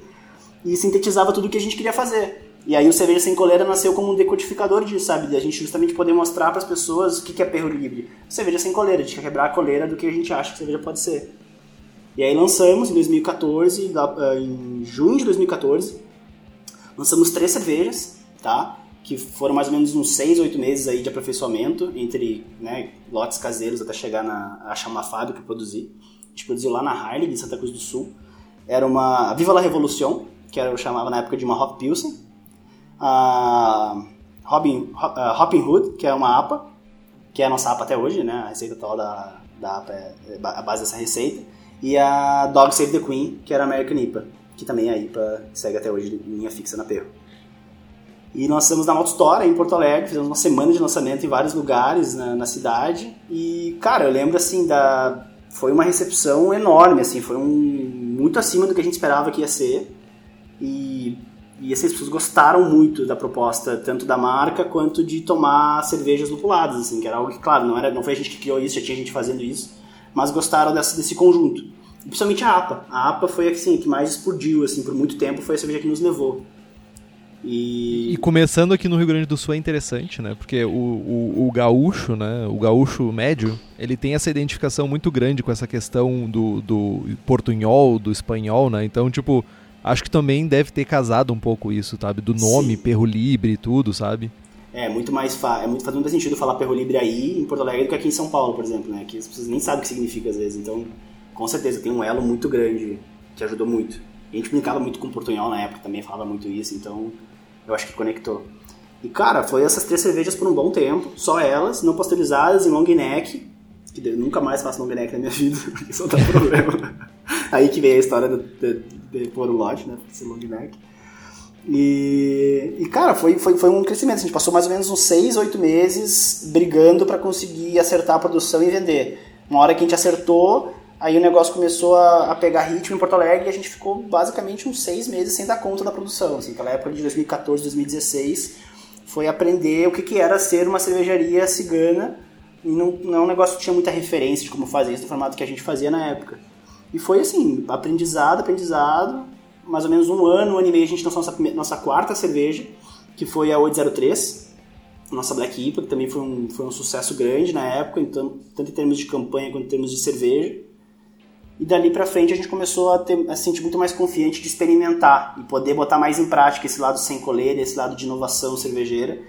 E sintetizava tudo o que a gente queria fazer. E aí o Cerveja Sem Coleira nasceu como um decodificador disso, sabe? De a gente justamente poder mostrar para as pessoas o que é perro livre. Cerveja sem coleira, a gente quer quebrar a coleira do que a gente acha que cerveja pode ser. E aí lançamos em 2014, eh, em junho de 2014, lançamos três cervejas, tá? Que foram mais ou menos uns seis, oito meses aí de aperfeiçoamento, entre né, lotes caseiros até chegar na, a achar uma fábrica e produzir. A gente produziu lá na Harley, em Santa Cruz do Sul. Era uma Viva la Revolução, que era, eu chamava na época de uma Hop Pilsen. A Robin, Hopping Hood, que é uma APA, que é a nossa APA até hoje, né? A receita atual da, da APA é a base dessa receita e a Dog Save the Queen, que era American IPA, que também é a IPA segue até hoje linha fixa na Perro. E nós estamos na Moto Store em Porto Alegre, fizemos uma semana de lançamento em vários lugares na, na, cidade. E, cara, eu lembro assim da. Foi uma recepção enorme, assim, foi um muito acima do que a gente esperava que ia ser. E, e assim, as pessoas gostaram muito da proposta, tanto da marca quanto de tomar cervejas lupuladas, assim, que era algo que, claro, não, era, não foi a gente que criou isso, já tinha gente fazendo isso mas gostaram dessa, desse conjunto. principalmente a APA. A APA foi assim, a que mais explodiu assim, por muito tempo, foi a cerveja que nos levou. E... e... começando aqui no Rio Grande do Sul é interessante, né? Porque o, o, o, gaúcho, né? O gaúcho médio, ele tem essa identificação muito grande com essa questão do, do portunhol, do espanhol, né? Então, tipo, acho que também deve ter casado um pouco isso, sabe? Do nome, Sim. Perro Libre e tudo, sabe? É muito mais fa... é muito faz muito sentido falar Perro Libre aí em Porto Alegre do que aqui em São Paulo, por exemplo, né? Que as pessoas nem sabem o que significa às vezes. Então, com certeza tem um elo muito grande que ajudou muito. A gente brincava muito com portunhol na época também, falava muito isso, então eu acho que conectou. E cara, foi essas três cervejas por um bom tempo, só elas, não pasteurizadas, em long neck, que eu nunca mais faço long neck na minha vida, isso não dá problema. Aí que veio a história de, de, de pôr o lote, né, esse long neck. E, e, cara, foi, foi, foi um crescimento. A gente passou mais ou menos uns 6, 8 meses brigando para conseguir acertar a produção e vender. Uma hora que a gente acertou, Aí o negócio começou a, a, pegar ritmo em Porto Alegre e a gente ficou basicamente uns seis meses sem dar conta da produção. Assim, aquela época de 2014, 2016 foi aprender o que, que era ser uma cervejaria cigana e não, não é um negócio que tinha muita referência de como fazer isso no formato que a gente fazia na época. E foi assim, aprendizado, aprendizado, mais ou menos um ano, um ano e meio a gente lançou nossa, nossa quarta cerveja, que foi a 803, nossa Black IPA, que também foi um, foi um sucesso grande na época, então, tanto em termos de campanha quanto em termos de cerveja. E dali para frente a gente começou a, ter, a se sentir muito mais confiante de experimentar e poder botar mais em prática esse lado sem coleira, esse lado de inovação cervejeira.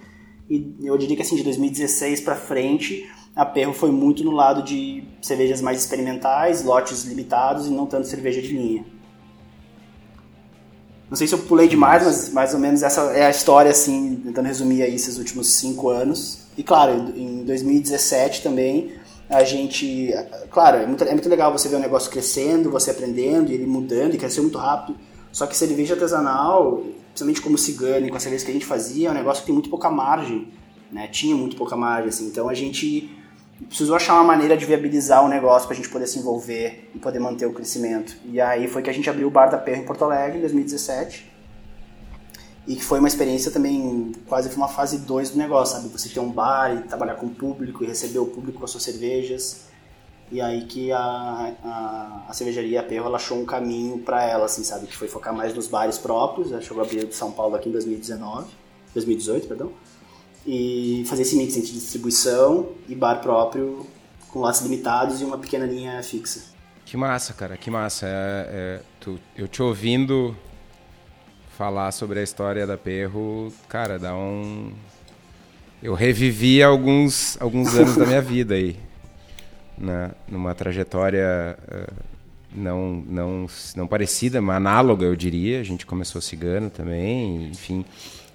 E eu diria que assim, de 2016 para frente, a Perro foi muito no lado de cervejas mais experimentais, lotes limitados e não tanto cerveja de linha. Não sei se eu pulei demais, mas mais ou menos essa é a história, assim, tentando resumir aí esses últimos cinco anos. E claro, em 2017 também a gente. Claro, é muito, é muito legal você ver o negócio crescendo, você aprendendo e ele mudando e cresceu muito rápido. Só que cerveja artesanal, principalmente como cigano e com a cerveja que a gente fazia, é um negócio que tem muito pouca margem. Né? Tinha muito pouca margem, assim. Então a gente precisou achar uma maneira de viabilizar o negócio para a gente poder se envolver e poder manter o crescimento. E aí foi que a gente abriu o Bar da Perra em Porto Alegre em 2017 e que foi uma experiência também, quase uma fase 2 do negócio, sabe? Você ter um bar e trabalhar com o público e receber o público com as suas cervejas. E aí que a, a, a cervejaria Perro ela achou um caminho para ela, assim, sabe? Que foi focar mais nos bares próprios. Ela chegou a abrir de São Paulo aqui em 2019, 2018, perdão. E fazer esse mix entre distribuição e bar próprio com lotes limitados e uma pequena linha fixa. Que massa, cara, que massa. É, é, tu, eu te ouvindo falar sobre a história da Perro, cara, dá um. Eu revivi alguns, alguns anos da minha vida aí. Né? Numa trajetória uh, não, não, não parecida, mas análoga, eu diria. A gente começou cigano também, enfim.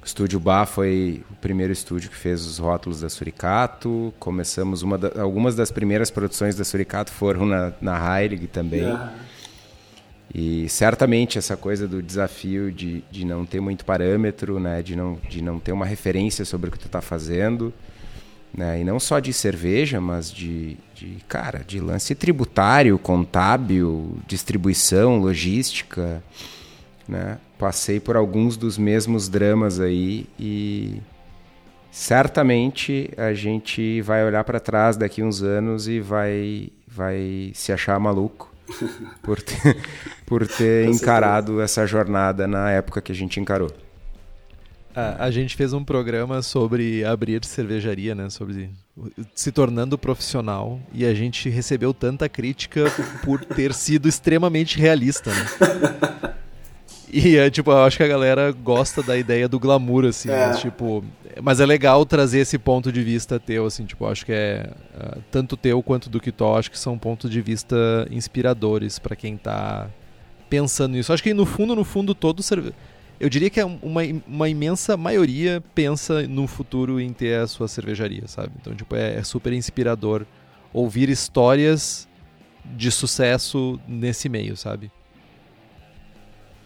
O Estúdio Bar foi o primeiro estúdio que fez os rótulos da Suricato. Começamos uma da, algumas das primeiras produções da Suricato foram na, na Heilig também. Yeah. E certamente essa coisa do desafio de, de não ter muito parâmetro, né, de, não, de não ter uma referência sobre o que tu está fazendo, né, e não só de cerveja, mas de, de, cara, de lance tributário, contábil, distribuição, logística, né, passei por alguns dos mesmos dramas aí e certamente a gente vai olhar para trás daqui uns anos e vai, vai se achar maluco por ter, por ter encarado essa jornada na época que a gente encarou. A, a, gente fez um programa sobre abrir cervejaria, né? Sobre se tornando profissional e a gente recebeu tanta crítica por ter sido extremamente realista, né? E é tipo, eu acho que a galera gosta da ideia do glamour, assim, é. mas, tipo. Mas é legal trazer esse ponto de vista teu, assim, tipo, acho que é. Uh, tanto teu quanto do Kitó, acho que são pontos de vista inspiradores para quem tá pensando nisso. Acho que no fundo, no fundo, todo Eu diria que é uma, uma imensa maioria pensa no futuro em ter a sua cervejaria, sabe? Então, tipo, é, é super inspirador ouvir histórias de sucesso nesse meio, sabe?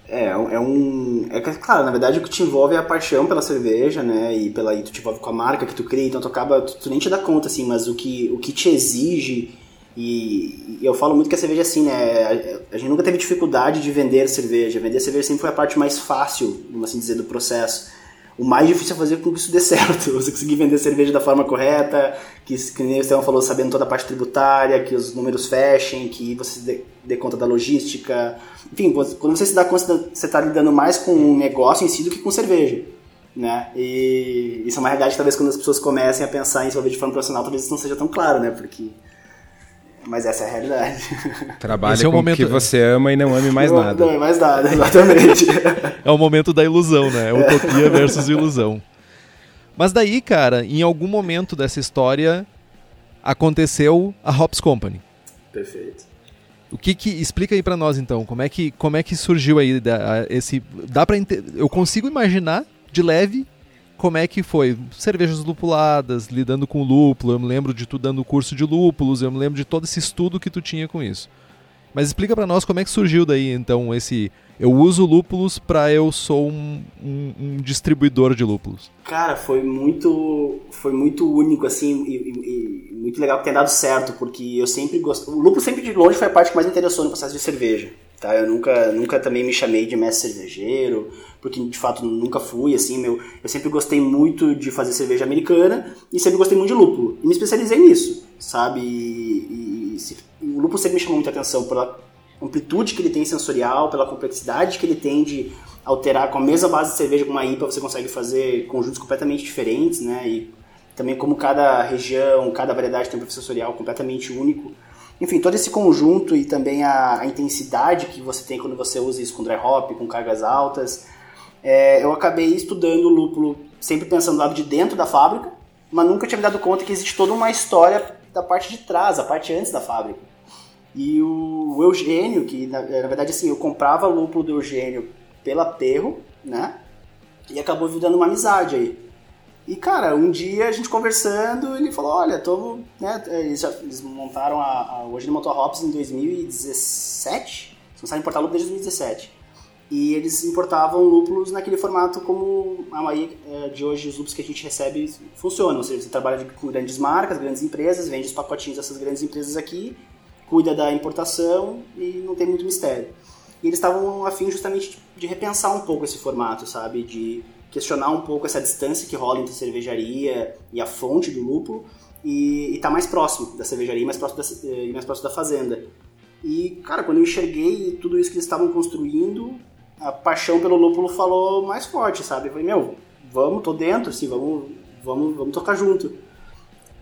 É, é um. É claro, na verdade o que te envolve é a paixão pela cerveja, né? E pela e tu te envolve com a marca que tu cria, então tu acaba. Tu, tu nem te dá conta, assim, mas o que, o que te exige. E, e eu falo muito que a cerveja assim, né? A, a, gente nunca teve dificuldade de vender cerveja. Vender cerveja sempre foi a parte mais fácil, vamos assim dizer, do processo o mais difícil é fazer com que isso dê certo. Você conseguir vender cerveja da forma correta, que, que nem o Estevão falou, sabendo toda a parte tributária, que os números fechem, que você dê, dê conta da logística. Enfim, quando você se dá conta, você está lidando mais com o negócio em si do que com cerveja. né? E isso é uma realidade talvez quando as pessoas comecem a pensar em desenvolver de forma profissional, talvez isso não seja tão claro, né? Porque mas essa é a realidade. Trabalhe é com o momento... que você ama e não ame mais não, nada. Não ame mais nada, exatamente. é o momento da ilusão, né? É utopia versus ilusão. Mas daí, cara, em algum momento dessa história aconteceu a Hops Company. Perfeito. O que que explica aí para nós então? Como é que como é que surgiu aí da, esse dá para eu consigo imaginar de leve como é que foi? Cervejas lupuladas, lidando com lúpulo, eu me lembro de tu dando curso de lúpulos, eu me lembro de todo esse estudo que tu tinha com isso. Mas explica para nós como é que surgiu daí então esse eu uso lúpulos para eu sou um, um, um, distribuidor de lúpulos. Cara, foi muito foi muito único assim e, e, e, muito legal que tenha dado certo porque eu sempre gosto o lúpulo sempre de longe foi a parte que mais interessou no processo de cerveja. Tá? Eu nunca, nunca também me chamei de mestre cervejeiro, porque de fato nunca fui, assim, meu, eu sempre gostei muito de fazer cerveja americana e sempre gostei muito de lúpulo. E me especializei nisso, sabe? E o lúpulo sempre me chamou muita atenção pela amplitude que ele tem sensorial, pela complexidade que ele tem de alterar com a mesma base de cerveja com uma IPA, você consegue fazer conjuntos completamente diferentes, né? E também como cada região, cada variedade tem um sensorial completamente único. Enfim, todo esse conjunto e também a, a, intensidade que você tem quando você usa isso com dry hop, com cargas altas, é, eu acabei estudando o lúpulo sempre pensando do lado de dentro da fábrica, mas nunca tinha me dado conta que existe toda uma história da parte de trás, a parte antes da fábrica. E o, Eugênio, que na, na, verdade assim, eu comprava lúpulo do Eugênio pela Perro, né? E acabou virando uma amizade aí. E, cara, um dia a gente conversando, ele falou, olha, tô, né, eles, já, eles montaram a, a montou a Hops em 2017, eles começaram a importar lúpulo desde 2017. E eles importavam lúpulos naquele formato como a maioria é, de hoje os lúpulos que a gente recebe funcionam. Ou seja, você trabalha com grandes marcas, grandes empresas, vende os pacotinhos dessas grandes empresas aqui, cuida da importação e não tem muito mistério. E eles estavam afim justamente de repensar um pouco esse formato, sabe? De questionar um pouco essa distância que rola entre a cervejaria e a fonte do lúpulo e estar tá mais próximo da cervejaria e mais próximo da, e mais próximo da fazenda. E, cara, quando eu enxerguei tudo isso que eles estavam construindo, a paixão pelo lúpulo falou mais forte, sabe? Eu falei, meu, vamos, tô dentro, assim, vamos, vamos, vamos tocar junto.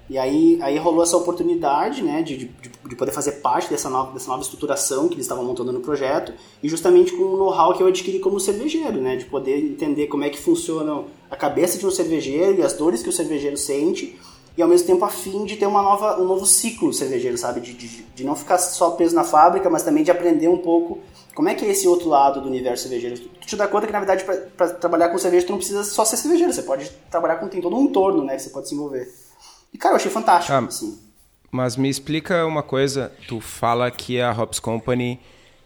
E aí, aí rolou essa oportunidade né, de, de, de poder fazer parte dessa nova, dessa nova estruturação que eles estavam montando no projeto, e justamente com o know-how que eu adquiri como cervejeiro, né, de poder entender como é que funciona a cabeça de um cervejeiro e as dores que o cervejeiro sente, e ao mesmo tempo a fim de ter uma nova, um novo ciclo cervejeiro, sabe? De, de, de não ficar só preso na fábrica, mas também de aprender um pouco como é que é esse outro lado do universo cervejeiro. Tu, te dá conta que, na verdade, para trabalhar com cerveja, tu não precisa só ser cervejeiro, você pode trabalhar com tem todo um entorno, né, que você pode se envolver. E, cara, eu achei fantástico, ah, assim. Mas me explica uma coisa. Tu fala que a Hops Company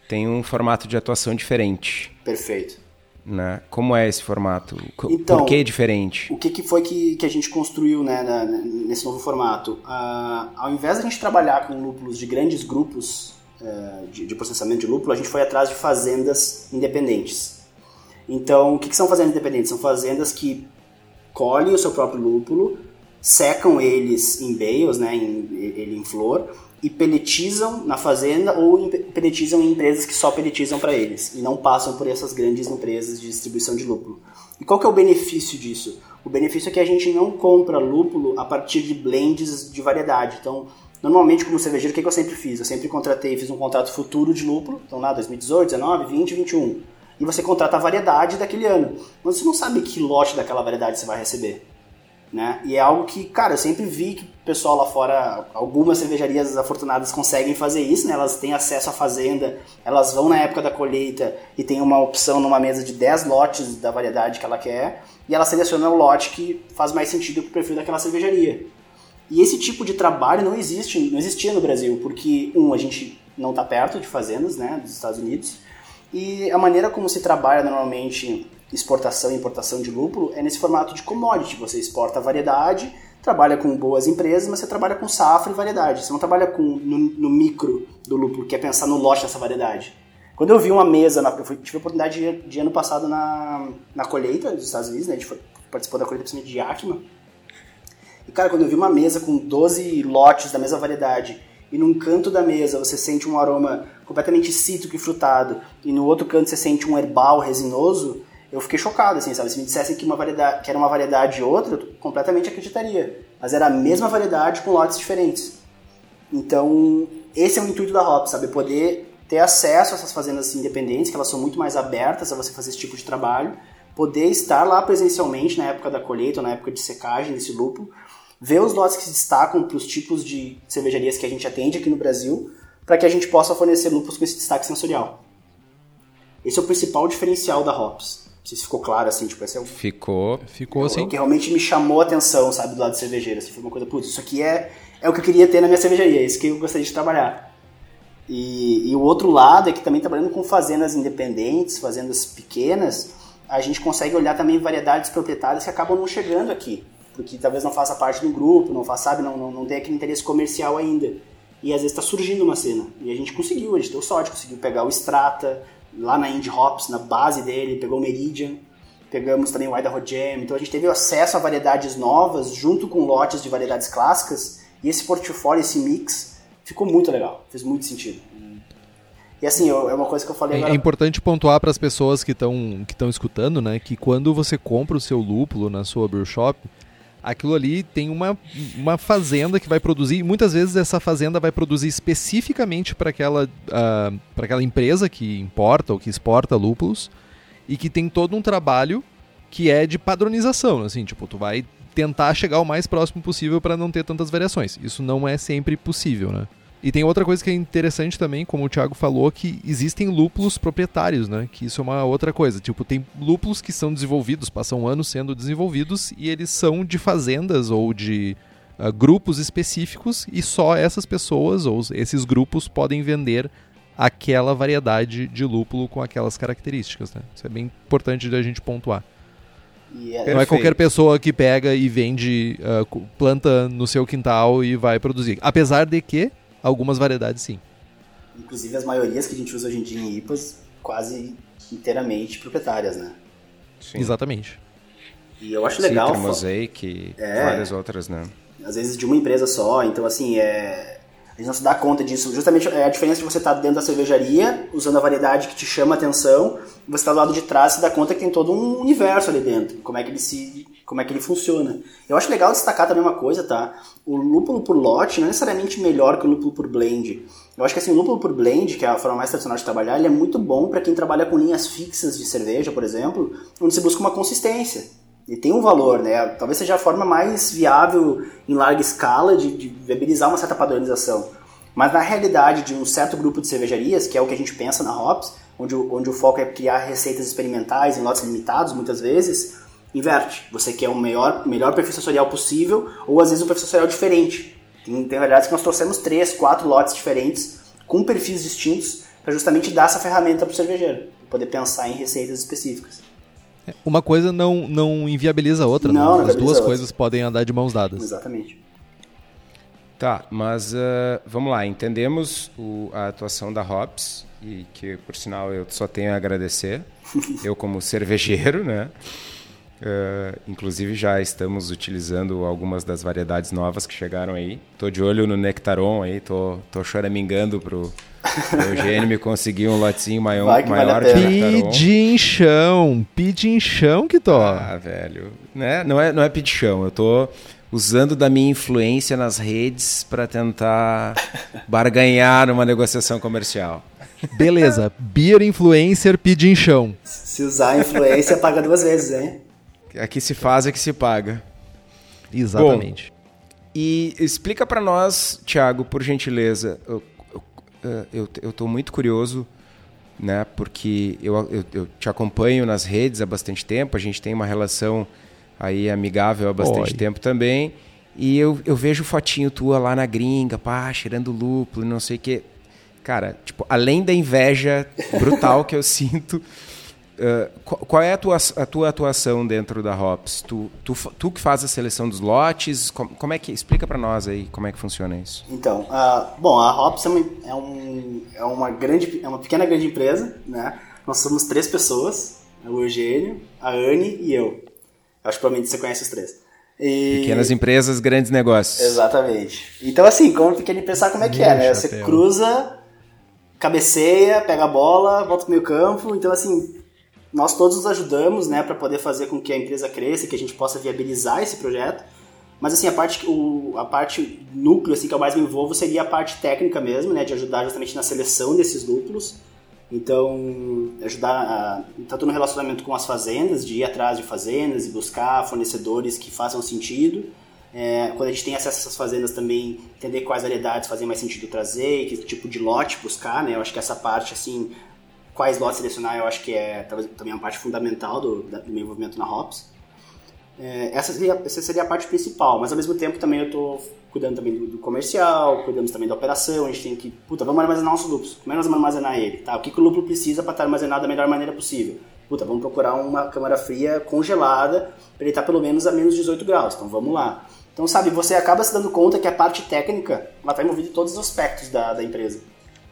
tem um formato de atuação diferente. Perfeito. Né? Como é esse formato? Então, Por que é diferente? O que, que foi que, que a gente construiu né, na, nesse novo formato? Uh, ao invés de a gente trabalhar com lúpulos de grandes grupos uh, de, de, processamento de lúpulo, a gente foi atrás de fazendas independentes. Então, o que, que são fazendas independentes? São fazendas que colhem o seu próprio lúpulo, secam eles em bales, né, em, ele em flor, e peletizam na fazenda ou peletizam em empresas que só peletizam para eles e não passam por essas grandes empresas de distribuição de lúpulo. E qual que é o benefício disso? O benefício é que a gente não compra lúpulo a partir de blends de variedade. Então, normalmente como cervejeiro, o que, que eu sempre fiz? Eu sempre contratei, fiz um contrato futuro de lúpulo, então lá 2018, 19, 20, 21. E você contrata a variedade daquele ano. Mas você não sabe que lote daquela variedade você vai receber. Né? E é algo que, cara, eu sempre vi que o pessoal lá fora, algumas cervejarias afortunadas conseguem fazer isso, né? Elas têm acesso à fazenda, elas vão na época da colheita e tem uma opção numa mesa de 10 lotes da variedade que ela quer, e ela seleciona o lote que faz mais sentido para o perfil daquela cervejaria. E esse tipo de trabalho não existe, não existia no Brasil, porque um, a gente não está perto de fazendas, né, dos Estados Unidos, e a maneira como se trabalha normalmente exportação e importação de lúpulo é nesse formato de commodity. Você exporta a variedade, trabalha com boas empresas, mas você trabalha com safra e variedade. Você não trabalha com, no, no micro do lúpulo, que é pensar no lote dessa variedade. Quando eu vi uma mesa, na, eu tive a oportunidade de, de, ano passado na, na colheita dos Estados Unidos, né, a gente foi, participou da colheita principalmente de Yakima. E cara, quando eu vi uma mesa com 12 lotes da mesma variedade e num canto da mesa você sente um aroma completamente cítrico e frutado e no outro canto você sente um herbal resinoso, eu fiquei chocado, assim, sabe? Se me dissessem que, uma variedade, que era uma variedade e outra, eu completamente acreditaria. Mas era a mesma variedade com lotes diferentes. Então, esse é o intuito da Hop, sabe? Poder ter acesso a essas fazendas independentes, que elas são muito mais abertas a você fazer esse tipo de trabalho, poder estar lá presencialmente na época da colheita na época de secagem desse lúpulo, ver os lotes que se destacam para os tipos de cervejarias que a gente atende aqui no Brasil, para que a gente possa fornecer lúpulos com esse destaque sensorial. Esse é o principal diferencial da Hops. Não sei se ficou claro, assim, tipo, esse é o... Ficou. Ficou assim. O que realmente me chamou a atenção, sabe, do lado cervejeiro. Assim, foi uma coisa, putz, isso aqui é, é o que eu queria ter na minha cervejaria, é isso que eu gostaria de trabalhar. E, e o outro lado é que também trabalhando com fazendas independentes, fazendas pequenas, a gente consegue olhar também variedades proprietárias que acabam não chegando aqui. Porque talvez não faça parte do grupo, não faça, sabe, não, não, não tem aquele interesse comercial ainda. E às vezes está surgindo uma cena. E a gente conseguiu, a gente deu sorte, conseguiu pegar o Strata, lá na Indie Hops, na base dele, pegou o Meridian, pegamos também o Idaho Jam, então a gente teve acesso a variedades novas junto com lotes de variedades clássicas e esse portfólio, esse mix, ficou muito legal, fez muito sentido. E assim, eu, é uma coisa que eu falei É, agora. é importante pontuar para as pessoas que estão que escutando, né, que quando você compra o seu lúpulo na sua brew shop, aquilo ali tem uma, uma fazenda que vai produzir, e muitas vezes essa fazenda vai produzir especificamente para aquela, para aquela empresa que importa ou que exporta lúpulos e que tem todo um trabalho que é de padronização, assim, tipo, tu vai tentar chegar o mais próximo possível para não ter tantas variações. Isso não é sempre possível, né? E tem outra coisa que é interessante também, como o Thiago falou, que existem lúpulos proprietários, né? Que isso é uma outra coisa. Tipo, tem lúpulos que são desenvolvidos, passam anos sendo desenvolvidos e eles são de fazendas ou de ah, grupos específicos e só essas pessoas ou esses grupos podem vender aquela variedade de lúpulo com aquelas características, né? Isso é bem importante da gente pontuar. E é- Não é qualquer pessoa que pega e vende, cu- planta no seu quintal e vai produzir. Apesar de que algumas variedades sim. inclusive as maiorias que a gente usa hoje em dia em IPAs, quase inteiramente proprietárias, né? Sim. Exatamente. E eu acho legal. Citra, Mosaic, É. várias outras, né? às vezes de uma empresa só, então assim, é... a gente não se dá conta disso. Justamente é a diferença de você estar dentro da cervejaria, usando a variedade que te chama a atenção, e você está do lado de trás e se dá conta que tem todo um universo ali dentro, como é que ele se como é que ele funciona. Eu acho legal destacar também uma coisa, tá? O lúpulo por lote não é necessariamente melhor que o lúpulo por blend. Eu acho que assim, o lúpulo por blend, que é a forma mais tradicional de trabalhar, ele é muito bom para quem trabalha com linhas fixas de cerveja, por exemplo, onde se busca uma consistência. Ele tem um valor, né? Talvez seja a forma mais viável em larga escala de, de viabilizar uma certa padronização. Mas na realidade de um certo grupo de cervejarias, que é o que a gente pensa na Hops, onde, onde o foco é criar receitas experimentais em lotes limitados, muitas vezes, inverte. Você quer o melhor, melhor perfil sensorial possível, ou às vezes um perfil sensorial diferente. Tem, tem variedades que nós trouxemos três, quatro lotes diferentes, com perfis distintos, para justamente dar essa ferramenta para o cervejeiro, poder pensar em receitas específicas. Uma coisa não, não inviabiliza a outra, Não, né? não As inviabiliza duas outra. coisas podem andar de mãos dadas. Exatamente. Tá, mas ah, vamos lá, entendemos o- a atuação da Hops, e que por sinal eu só tenho a agradecer, eu como cervejeiro, né? Ah, inclusive já estamos utilizando algumas das variedades novas que chegaram aí. Tô de olho no Nectaron aí, tô, tô choramingando pro, pro Eugênio me conseguir um lotezinho maior, Vai que vale maior de. Nectaron. Pidinchão, pidinchão que to. Ah, velho. Né? Não, é, não é pedichão. Eu tô usando da minha influência nas redes para tentar barganhar numa negociação comercial. Beleza, beer influencer pidinchão. Se usar a influência, paga duas vezes, hein? Aqui se faz é que se paga. Exatamente. E explica para nós, Thiago, por gentileza. Eu, eu, eu, eu tô muito curioso, né? Porque eu, eu, eu te acompanho nas redes há bastante tempo. A gente tem uma relação aí amigável há bastante Oi. tempo também. E eu, eu vejo fotinho tua lá na gringa, pá, cheirando lúpulo, não sei o quê. Cara, tipo, além da inveja brutal que eu sinto, uh, qual, é a tua, a tua atuação dentro da Hops? Tu, tu, tu que faz a seleção dos lotes, como, como é que explica para nós aí como é que funciona isso? Então, ah, bom, a Hops é uma, é, um, é uma grande, é uma pequena grande empresa, né? Nós somos três pessoas, o Eugênio, a Anne e eu. Acho que provavelmente você conhece os três. E- Pequenas empresas, grandes negócios. Exatamente. Então, assim, como pequena empresa, como é que é, né? Você cruza, cabeceia, pega a bola, volta pro meio campo. Então, assim, nós todos nos ajudamos, né, para poder fazer com que a empresa cresça, que a gente possa viabilizar esse projeto. Mas assim, a parte, o, a parte núcleo assim, que eu mais me envolvo seria a parte técnica mesmo, né, de ajudar justamente na seleção desses lúpulos. Então, ajudar a, tanto no relacionamento com as fazendas, de ir atrás de fazendas e buscar fornecedores que façam sentido. É, quando a gente tem acesso a essas fazendas também, entender quais variedades fazem mais sentido trazer, que tipo de lote buscar, né? Eu acho que essa parte, assim, quais lotes selecionar, eu acho que é talvez, também uma parte fundamental do, do meu envolvimento na Hops. É, essa, seria, essa seria a parte principal, mas ao mesmo tempo também eu estou cuidando também do, do, comercial, cuidamos também da operação, a gente tem que, puta, vamos armazenar nossos lúpulos, como é que nós vamos armazenar ele, tá? O que, que o lúpulo precisa para estar armazenado da melhor maneira possível? Puta, vamos procurar uma câmara fria congelada para ele estar pelo menos a menos 18 graus, então vamos lá. Então, sabe, você acaba se dando conta que a parte técnica, está envolvida em todos os aspectos da, da empresa.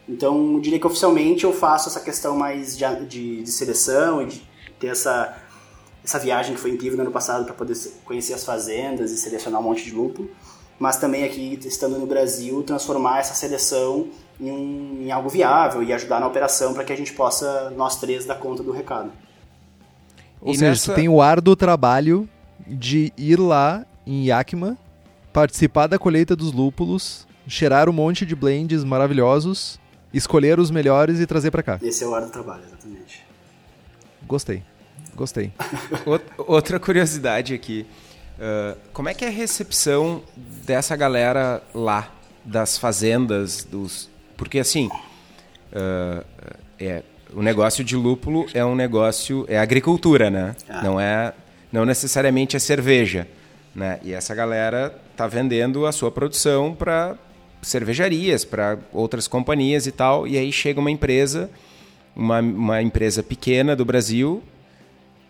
Então, eu diria que oficialmente eu faço essa questão mais de, de, de seleção e de ter essa, essa viagem que foi incrível no ano passado para poder conhecer as fazendas e selecionar um monte de lúpulo mas também aqui, estando no Brasil, transformar essa seleção em, um, em algo viável e ajudar na operação para que a gente possa, nós três, dar conta do recado. Ou e seja, nessa... tem o árduo trabalho de ir lá em Yakima, participar da colheita dos lúpulos, cheirar um monte de blends maravilhosos, escolher os melhores e trazer para cá. Esse é o árduo trabalho, exatamente. Gostei. Gostei. Outra curiosidade aqui. Uh, como é que é a recepção dessa galera lá, das fazendas, dos... Porque assim, uh, é, o negócio de lúpulo é um negócio, é agricultura, né? Ah. Não é, não necessariamente é cerveja, né? E essa galera tá vendendo a sua produção para cervejarias, para outras companhias e tal, e aí chega uma empresa, uma, uma empresa pequena do Brasil,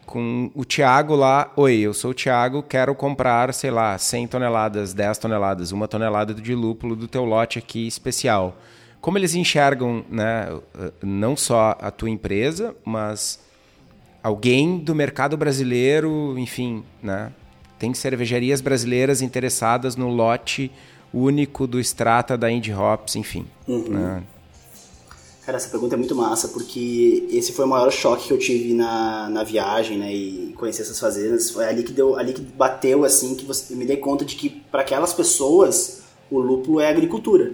com o Thiago lá, oi, eu sou o Thiago, quero comprar, sei lá, 100 toneladas, 10 toneladas, uma tonelada de lúpulo do teu lote aqui especial. Como eles enxergam, né, não só a tua empresa, mas alguém do mercado brasileiro, enfim, né? Tem cervejarias brasileiras interessadas no lote único do Strata da Indie Hops, enfim. Uhum. Né? Cara, essa pergunta é muito massa, porque esse foi o maior choque que eu tive na, na viagem, né? E conhecer essas fazendas. Foi ali que deu, ali que bateu, assim, que você, eu me dei conta de que para aquelas pessoas o lúpulo é agricultura.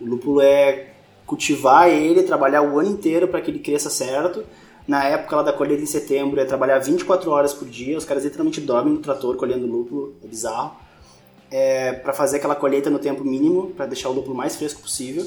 O lúpulo é cultivar ele, trabalhar o ano inteiro para que ele cresça certo. Na época lá da colheita em setembro, é trabalhar 24 horas por dia. Os caras literalmente dormem no trator colhendo lúpulo, é bizarro. É, para fazer aquela colheita no tempo mínimo, para deixar o lúpulo mais fresco possível.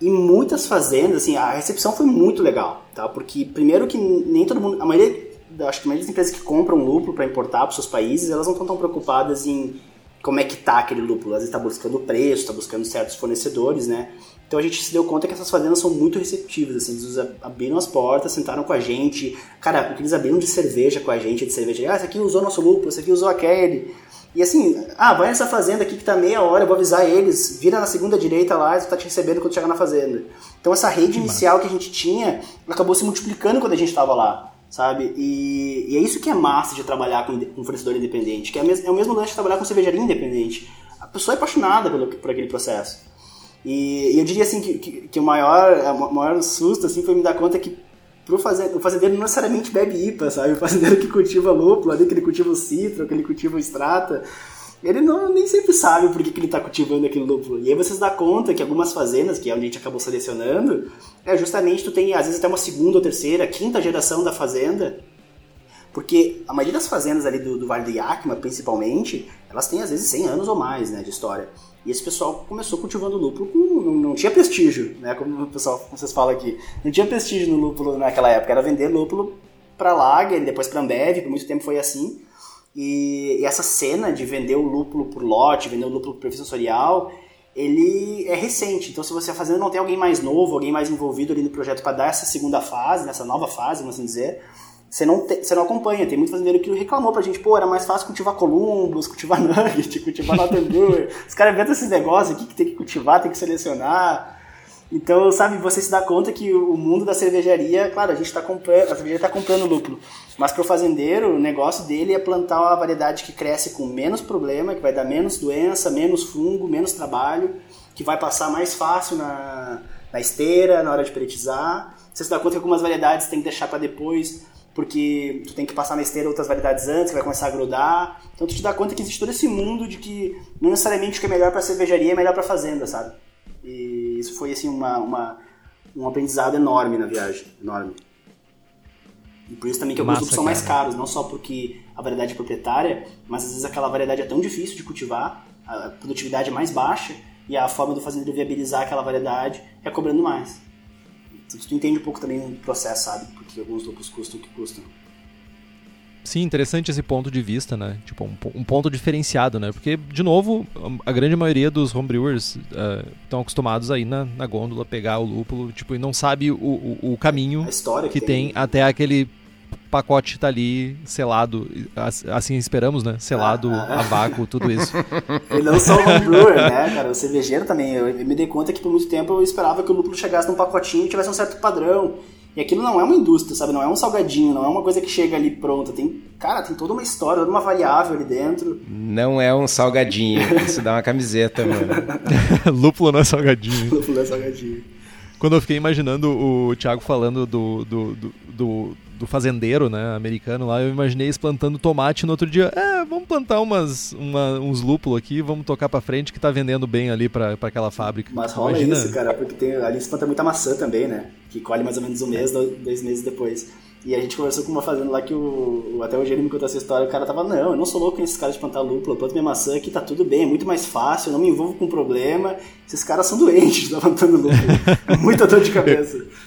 E muitas fazendas, assim, a recepção foi muito legal, tá? Porque primeiro que nem todo mundo, a maioria, acho que a maioria das empresas que compram lúpulo para importar para seus países, elas não estão tão preocupadas em como é que tá aquele lúpulo. Às vezes está buscando preço, está buscando certos fornecedores, né? Então a gente se deu conta que essas fazendas são muito receptivas, assim, eles abriram as portas, sentaram com a gente. Cara, o que eles abriram de cerveja com a gente, de cerveja, ah, esse aqui usou nosso lúpulo, esse aqui usou aquele. E assim, ah, vai nessa fazenda aqui que tá meia hora, eu vou avisar eles, vira na segunda direita lá, e tá te recebendo quando chegar na fazenda. Então essa rede inicial que a gente tinha, acabou se multiplicando quando a gente estava lá, sabe? E, e, é isso que é massa de trabalhar com, com fornecedor independente, que é, é o mesmo lance de trabalhar com cervejaria independente. A pessoa é apaixonada pelo, por aquele processo. E, e eu diria assim que, que, que, o maior, o maior susto assim, foi me dar conta que pro fazendeiro, o fazendeiro não necessariamente bebe IPA, sabe? O fazendeiro que cultiva lúpulo, ali, que ele cultiva o citro, que ele cultiva o extrata, ele não, nem sempre sabe por que, que ele está cultivando aquele lúpulo. E aí você se dá conta que algumas fazendas, que é onde a gente acabou selecionando, é justamente tu tem às vezes até uma segunda ou terceira, quinta geração da fazenda, porque a maioria das fazendas ali do, do Vale do Yakima, principalmente, elas têm às vezes 100 anos ou mais né, de história. E esse pessoal começou cultivando lúpulo com. Não, não tinha prestígio, né? Como o pessoal, como vocês falam aqui. Não tinha prestígio no lúpulo naquela época. Era vender lúpulo para Lager, depois para Ambev, por muito tempo foi assim. E, e, essa cena de vender o lúpulo por lote, vender o lúpulo por perfil sensorial, ele é recente. Então, se você está fazendo, não tem alguém mais novo, alguém mais envolvido ali no projeto para dar essa segunda fase, nessa nova fase, vamos assim dizer, você não, te, você não acompanha. Tem muito fazendeiro que reclamou pra gente, pô, era mais fácil cultivar Columbus, cultivar Nugget, cultivar Brewer. Os caras inventam esses negócios aqui que tem que cultivar, tem que selecionar. Então, sabe, você se dá conta que o mundo da cervejaria, claro, a gente está comprando, a cervejaria está comprando lúpulo, mas para o fazendeiro, o negócio dele é plantar uma variedade que cresce com menos problema, que vai dar menos doença, menos fungo, menos trabalho, que vai passar mais fácil na, na esteira, na hora de peretizar. Você se dá conta que algumas variedades tem que deixar para depois porque tu tem que passar na esteira outras variedades antes, que vai começar a grudar. Então tu te dá conta que existe todo esse mundo de que não necessariamente o que é melhor para cervejaria é melhor para fazenda, sabe? E isso foi assim uma, uma, um aprendizado enorme na viagem, enorme. E por isso também que alguns grupos são mais caros, não só porque a variedade é proprietária, mas às vezes aquela variedade é tão difícil de cultivar, a produtividade é mais baixa, e a forma do fazendeiro viabilizar aquela variedade é cobrando mais. Tu entende um pouco também o processo, sabe? Porque alguns lúpulos custam o que custam. Sim, interessante esse ponto de vista, né? Tipo, um, um, ponto diferenciado, né? Porque, de novo, a grande maioria dos homebrewers estão uh, acostumados aí na, na gôndola pegar o lúpulo, tipo, e não sabe o, o, o caminho que, que, tem, tem até aquele pacote tá ali selado, assim esperamos, né? Selado ah, ah. a vácuo, tudo isso. E não só o homebrewer, né, cara? O cervejeiro também. Eu me dei conta que por muito tempo eu esperava que o lúpulo chegasse num pacotinho e tivesse um certo padrão. E aquilo não é uma indústria, sabe? Não é um salgadinho, não é uma coisa que chega ali pronta. Tem, cara, tem toda uma história, toda uma variável ali dentro. Não é um salgadinho, isso dá uma camiseta, mano. Lúpulo não é salgadinho. Lúpulo não é salgadinho. Quando eu fiquei imaginando o Thiago falando do, do, do, do do fazendeiro, né, americano lá, eu imaginei eles plantando tomate no outro dia. É, vamos plantar umas, uma, uns lúpulos aqui, vamos tocar pra frente que tá vendendo bem ali pra, pra aquela fábrica. Mas rola Imagina... isso, cara, porque tem, ali se planta muita maçã também, né? Que colhe mais ou menos um mês, dois meses depois. E a gente conversou com uma fazenda lá que o. Até o Gênio me contou essa história. O cara tava, não, eu não sou louco com esses caras de plantar lúpulo. Eu planto minha maçã aqui, tá tudo bem, é muito mais fácil, eu não me envolvo com problema. Esses caras são doentes, tá plantando lúpulo. Muita dor de cabeça.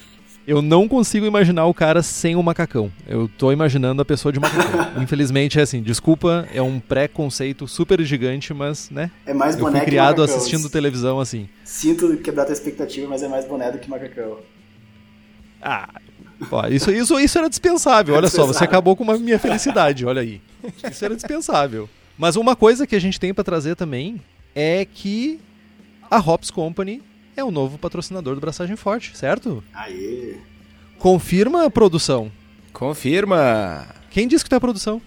Eu não consigo imaginar o cara sem o macacão. Eu tô imaginando a pessoa de macacão. Infelizmente, é assim, desculpa, é um pré-conceito super gigante, mas, né? É mais boneco Eu fui criado assistindo televisão assim. Sinto quebrar tua expectativa, mas é mais boné do que macacão. Ah, ó, isso, isso, isso era dispensável. Olha só, você acabou com a minha felicidade, olha aí. Isso era dispensável. Mas uma coisa que a gente tem para trazer também é que a Hops Company é o novo patrocinador do Braçagem Forte, certo? Aê! Confirma a produção. Confirma! Quem disse que tu é a produção?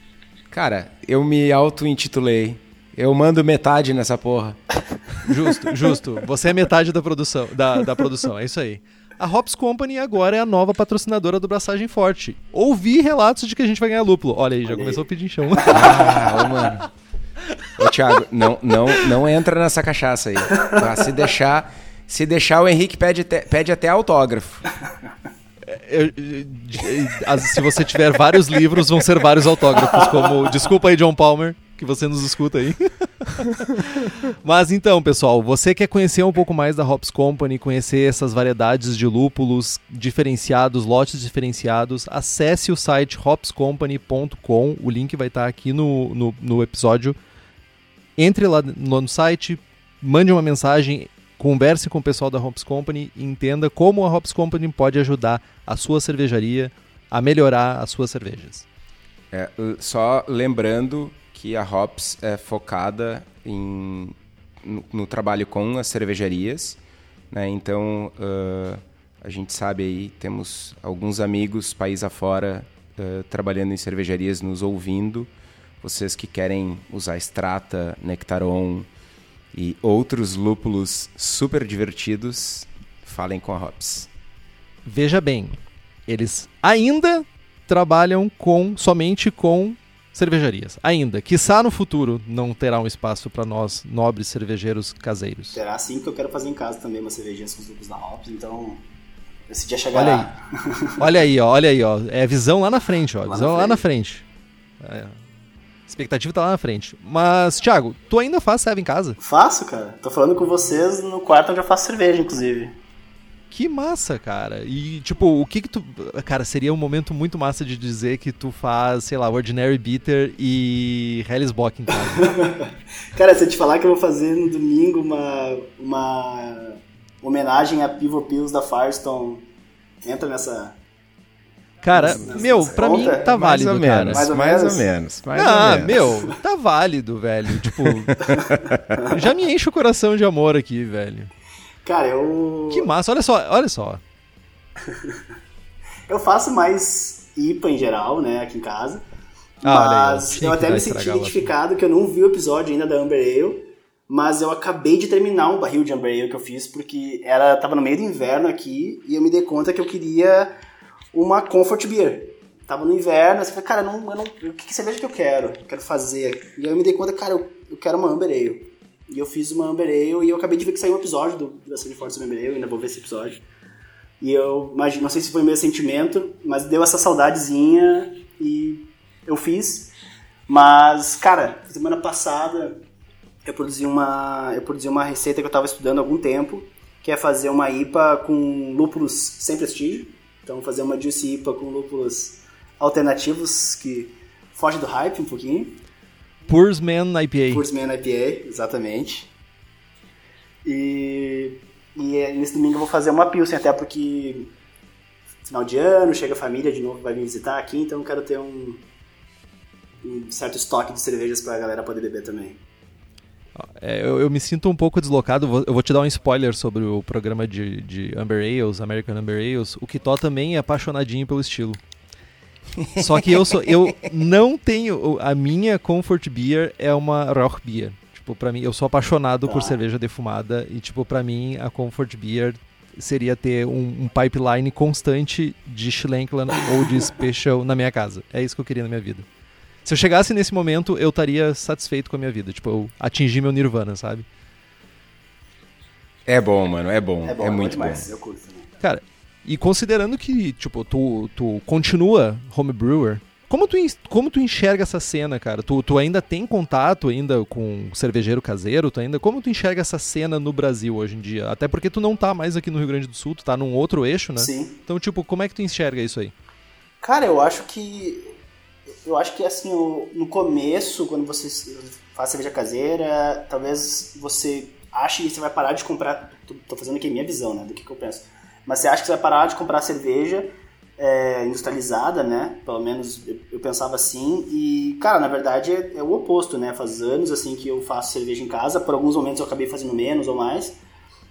Cara, eu me auto-intitulei. Eu mando metade nessa porra. Justo, justo. Você é metade da produção, da, da produção, é isso aí. A Hops Company agora é a nova patrocinadora do Braçagem Forte. Ouvi relatos de que a gente vai ganhar lúpulo. Olha aí, já Olha começou aí. a pedir chão. Ah, ô, mano. Ô, Thiago, não, não, não entra nessa cachaça aí. Pra se deixar se deixar, o Henrique pede, pede até autógrafo. Eu, eu, se você tiver vários livros, vão ser vários autógrafos, como Desculpa aí, John Palmer, que você nos escuta aí. Mas então, pessoal, você quer conhecer um pouco mais da Hops Company, conhecer essas variedades de lúpulos diferenciados, lotes diferenciados, acesse o site hopscompany.com. O link vai estar aqui no, no, no episódio. Entre lá no site, mande uma mensagem, Converse com o pessoal da Hops Company e entenda como a Hops Company pode ajudar a sua cervejaria a melhorar as suas cervejas. É, só lembrando que a Hops é focada em, no, no trabalho com as cervejarias, né? então uh, a gente sabe aí, temos alguns amigos país afora uh, trabalhando em cervejarias nos ouvindo, vocês que querem usar Strata, Nectaron, e outros lúpulos super divertidos, falem com a Hops. Veja bem, eles ainda trabalham com somente com cervejarias. Ainda. Quiçá no futuro não terá um espaço para nós, nobres cervejeiros caseiros. Terá sim, que eu quero fazer em casa também umas cervejinhas com os lúpulos da Hops, então esse dia chegará. Olha aí, olha aí, ó, olha aí, ó. É visão lá na frente, ó. Lá visão lá na frente. É expectativa tá lá na frente. Mas, Thiago, tu ainda faz serve em casa? Faço, cara. Tô falando com vocês no quarto onde eu faço cerveja, inclusive. Que massa, cara. E, tipo, o que que tu... Cara, seria um momento muito massa de dizer que tu faz, sei lá, Ordinary Bitter e Hellesbock em casa. cara, se eu te falar que eu vou fazer no domingo uma, uma homenagem a Pivot Pills da Firestone, entra nessa, Cara, meu, pra mim tá válido, mais cara. Mais ou, mais ou menos. Mais ah, ou menos. meu, tá válido, velho. Tipo, já me enche o coração de amor aqui, velho. Cara, eu. Que massa, olha só, olha só. eu faço mais IPA em geral, né, aqui em casa. Ah, mas aí, eu, eu até me senti identificado que eu não vi o episódio ainda da Amber Ale. Mas eu acabei de terminar um barril de Amber Ale que eu fiz porque era tava no meio do inverno aqui e eu me dei conta que eu queria uma comfort beer. tava no inverno, assim, cara, não, eu não, o que, que cerveja que eu quero? Quero fazer. E aí eu me dei conta, cara, eu, eu quero uma Amber Ale. E eu fiz uma Amber Ale e eu acabei de ver que saiu um episódio do, da série Forte Amber Ale, ainda vou ver esse episódio. E eu imagino, não sei se foi meu sentimento, mas deu essa saudadezinha e eu fiz. Mas, cara, semana passada eu produzi uma, eu produzi uma receita que eu estava estudando há algum tempo, que é fazer uma IPA com lúpulos sem prestígio. Então, fazer uma Juicy IPA com lúpulos alternativos que foge do hype um pouquinho. Pursman IPA. Pursman IPA, exatamente. E, e é, nesse domingo eu vou fazer uma Pilsen, até porque final de ano, chega a família de novo, vai me visitar aqui, então eu quero ter um, um certo estoque de cervejas para a galera poder beber também. É, eu, eu, me sinto um pouco deslocado. Eu vou te dar um spoiler sobre o programa de, de Amber Ales, American Amber Ales. O Kitó também é apaixonadinho pelo estilo. Só que eu sou, eu não tenho a minha comfort beer é uma Rauch beer. Tipo, para mim, eu sou apaixonado por ah. cerveja defumada e tipo, para mim a comfort beer seria ter um, um pipeline constante de Schlenkland ou de Special na minha casa. É isso que eu queria na minha vida. Se eu chegasse nesse momento, eu estaria satisfeito com a minha vida. Tipo, eu atingi meu nirvana, sabe? É bom, mano, é bom. É, bom, é, é muito bom. Eu curto? Cara, e considerando que, tipo, tu, tu continua homebrewer, como tu, como tu enxerga essa cena, cara? Tu, tu ainda tem contato ainda com cervejeiro caseiro? Tu ainda, como tu enxerga essa cena no Brasil hoje em dia? Até porque tu não tá mais aqui no Rio Grande do Sul, tu tá num outro eixo, né? Sim. Então, tipo, como é que tu enxerga isso aí? Cara, eu acho que eu acho que assim, no começo, quando você faz cerveja caseira, talvez você ache que você vai parar de comprar. Tô fazendo aqui a minha visão, né? Do que, que eu penso. Mas você acha que você vai parar de comprar cerveja é, industrializada, né? Pelo menos eu, pensava assim. E, cara, na verdade é, é, o oposto, né? Faz anos assim que eu faço cerveja em casa. Por alguns momentos eu acabei fazendo menos ou mais.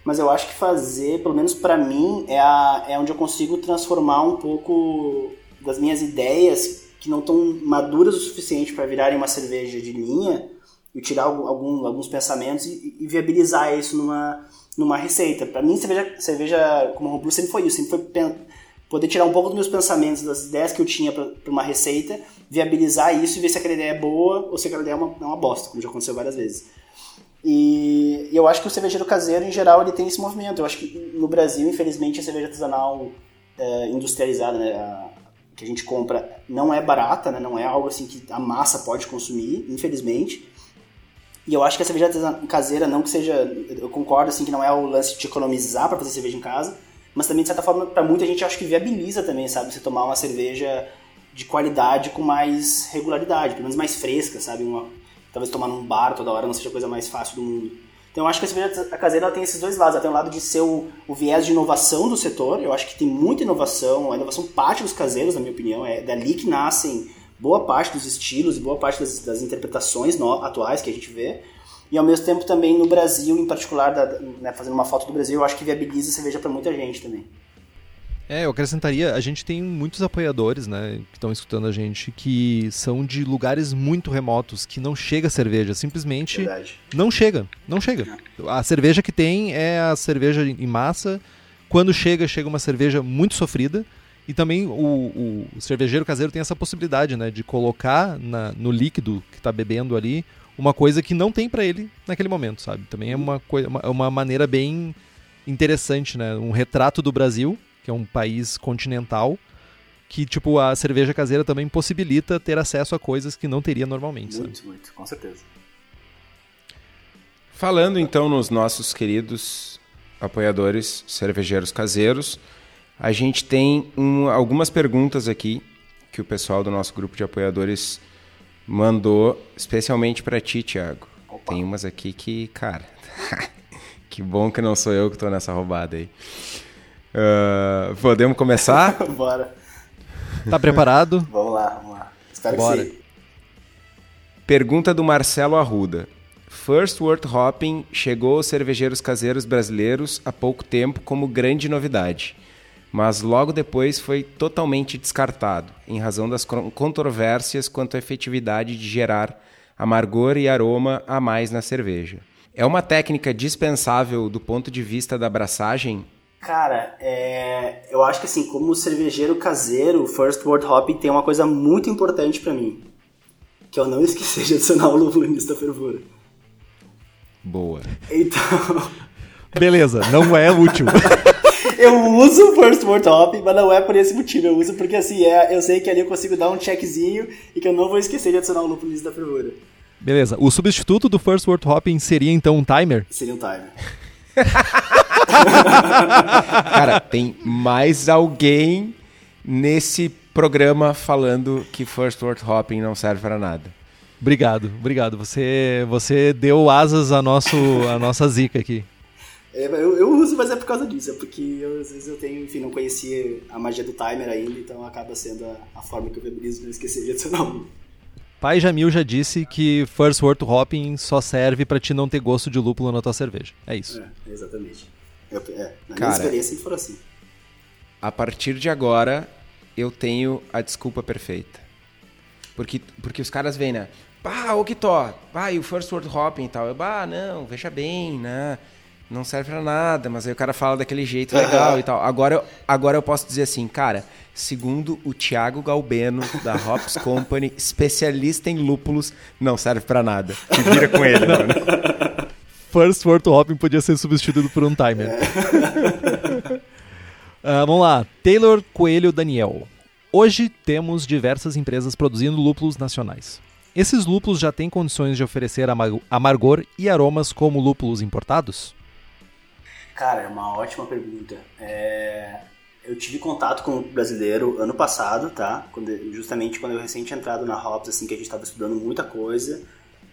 Mas eu acho que fazer, pelo menos para mim, é, a, é onde eu consigo transformar um pouco das minhas ideias que não estão maduras o suficiente para virarem uma cerveja de linha e tirar algum, alguns pensamentos e, e, viabilizar isso numa, numa receita. Para mim, cerveja, cerveja como homebrew sempre foi isso, sempre foi poder tirar um pouco dos meus pensamentos, das ideias que eu tinha para uma receita, viabilizar isso e ver se aquela ideia é boa ou se aquela ideia é uma, é uma bosta, como já aconteceu várias vezes. E, eu acho que o cervejeiro caseiro, em geral, ele tem esse movimento. Eu acho que no Brasil, infelizmente, a cerveja artesanal é, industrializada, né, que a gente compra não é barata, né? Não é algo assim que a massa pode consumir, infelizmente. E eu acho que a cerveja caseira não que seja, eu concordo assim que não é o lance de economizar para fazer cerveja em casa, mas também de certa forma para muita gente acho que viabiliza também, sabe, você tomar uma cerveja de qualidade com mais regularidade, pelo menos mais fresca, sabe, uma, talvez tomar num bar toda hora não seja a coisa mais fácil do mundo. Então eu acho que a cerveja caseira tem esses dois lados. Ela tem o um lado de ser o, o, viés de inovação do setor. Eu acho que tem muita inovação. A inovação parte dos caseiros, na minha opinião. É dali que nascem boa parte dos estilos e boa parte das, das interpretações no, atuais que a gente vê. E ao mesmo tempo também no Brasil, em particular, da, né, fazendo uma foto do Brasil, eu acho que viabiliza a cerveja para muita gente também. É, eu acrescentaria, a gente tem muitos apoiadores, né, que estão escutando a gente, que são de lugares muito remotos, que não chega cerveja, simplesmente Verdade. não chega, não chega. A cerveja que tem é a cerveja em massa, quando chega, chega uma cerveja muito sofrida, e também o, o, o cervejeiro caseiro tem essa possibilidade, né, de colocar na, no líquido que está bebendo ali uma coisa que não tem para ele naquele momento, sabe? Também é uma, uma, uma maneira bem interessante, né, um retrato do Brasil, que é um país continental, que tipo a cerveja caseira também possibilita ter acesso a coisas que não teria normalmente. Muito, sabe? muito, com certeza. Falando então nos nossos queridos apoiadores cervejeiros caseiros, a gente tem um, algumas perguntas aqui que o pessoal do nosso grupo de apoiadores mandou especialmente para ti, Thiago. Opa. Tem umas aqui que, cara, que bom que não sou eu que estou nessa roubada aí. Uh, podemos começar? Bora. Tá preparado? vamos lá, vamos lá. Espero Bora. que sim. Pergunta do Marcelo Arruda. First World Hopping chegou aos cervejeiros caseiros brasileiros há pouco tempo como grande novidade, mas logo depois foi totalmente descartado, em razão das controvérsias quanto à efetividade de gerar amargor e aroma a mais na cerveja. É uma técnica dispensável do ponto de vista da abraçagem Cara, é, eu acho que assim, como cervejeiro caseiro, First World Hopping tem uma coisa muito importante para mim. Que eu não esqueci de adicionar o lúpulo início da fervura. Boa. Então, Beleza, não é útil. eu uso o First World Hopping, mas não é por esse motivo. Eu uso porque assim, é, eu sei que ali eu consigo dar um checkzinho e que eu não vou esquecer de adicionar o lúpulo início da fervura. Beleza, o substituto do First World Hopping seria então um timer? Seria um timer. Cara, tem mais alguém nesse programa falando que First World Hopping não serve para nada. Obrigado, obrigado. Você, você deu asas à, nosso, à nossa zica aqui. É, eu, eu uso, mas é por causa disso. É porque eu, às vezes eu tenho, enfim, não conhecia a magia do timer ainda, então acaba sendo a, a forma que eu beberizo não esquecer de adicionar um. Pai Jamil já disse que First World Hopping só serve pra te não ter gosto de lúpulo na tua cerveja. É isso. É, exatamente. Eu, é, na Cara, minha experiência sempre foi assim. A partir de agora, eu tenho a desculpa perfeita. Porque, porque os caras vêm, né? Ah, o que to? Ah, e o First World Hopping e tal. Eu, ah, não, veja bem, né? Não serve pra nada, mas aí o cara fala daquele jeito legal e tal. Agora, eu- agora eu posso dizer assim, cara, segundo o Thiago Galbeno, da Hops Company, especialista em lúpulos, não serve pra nada. Te vira com ele, mano. First World Hopping podia ser substituído por um timer. Ah, vamos lá. Taylor Coelho Daniel. Hoje temos diversas empresas produzindo lúpulos nacionais. Esses lúpulos já têm condições de oferecer ama- amargor e aromas como lúpulos importados? Cara, é uma ótima pergunta. É, Eu tive contato com o brasileiro ano passado, tá? Quando- justamente quando eu tinha entrado na Hops, assim, que a gente estava estudando muita coisa.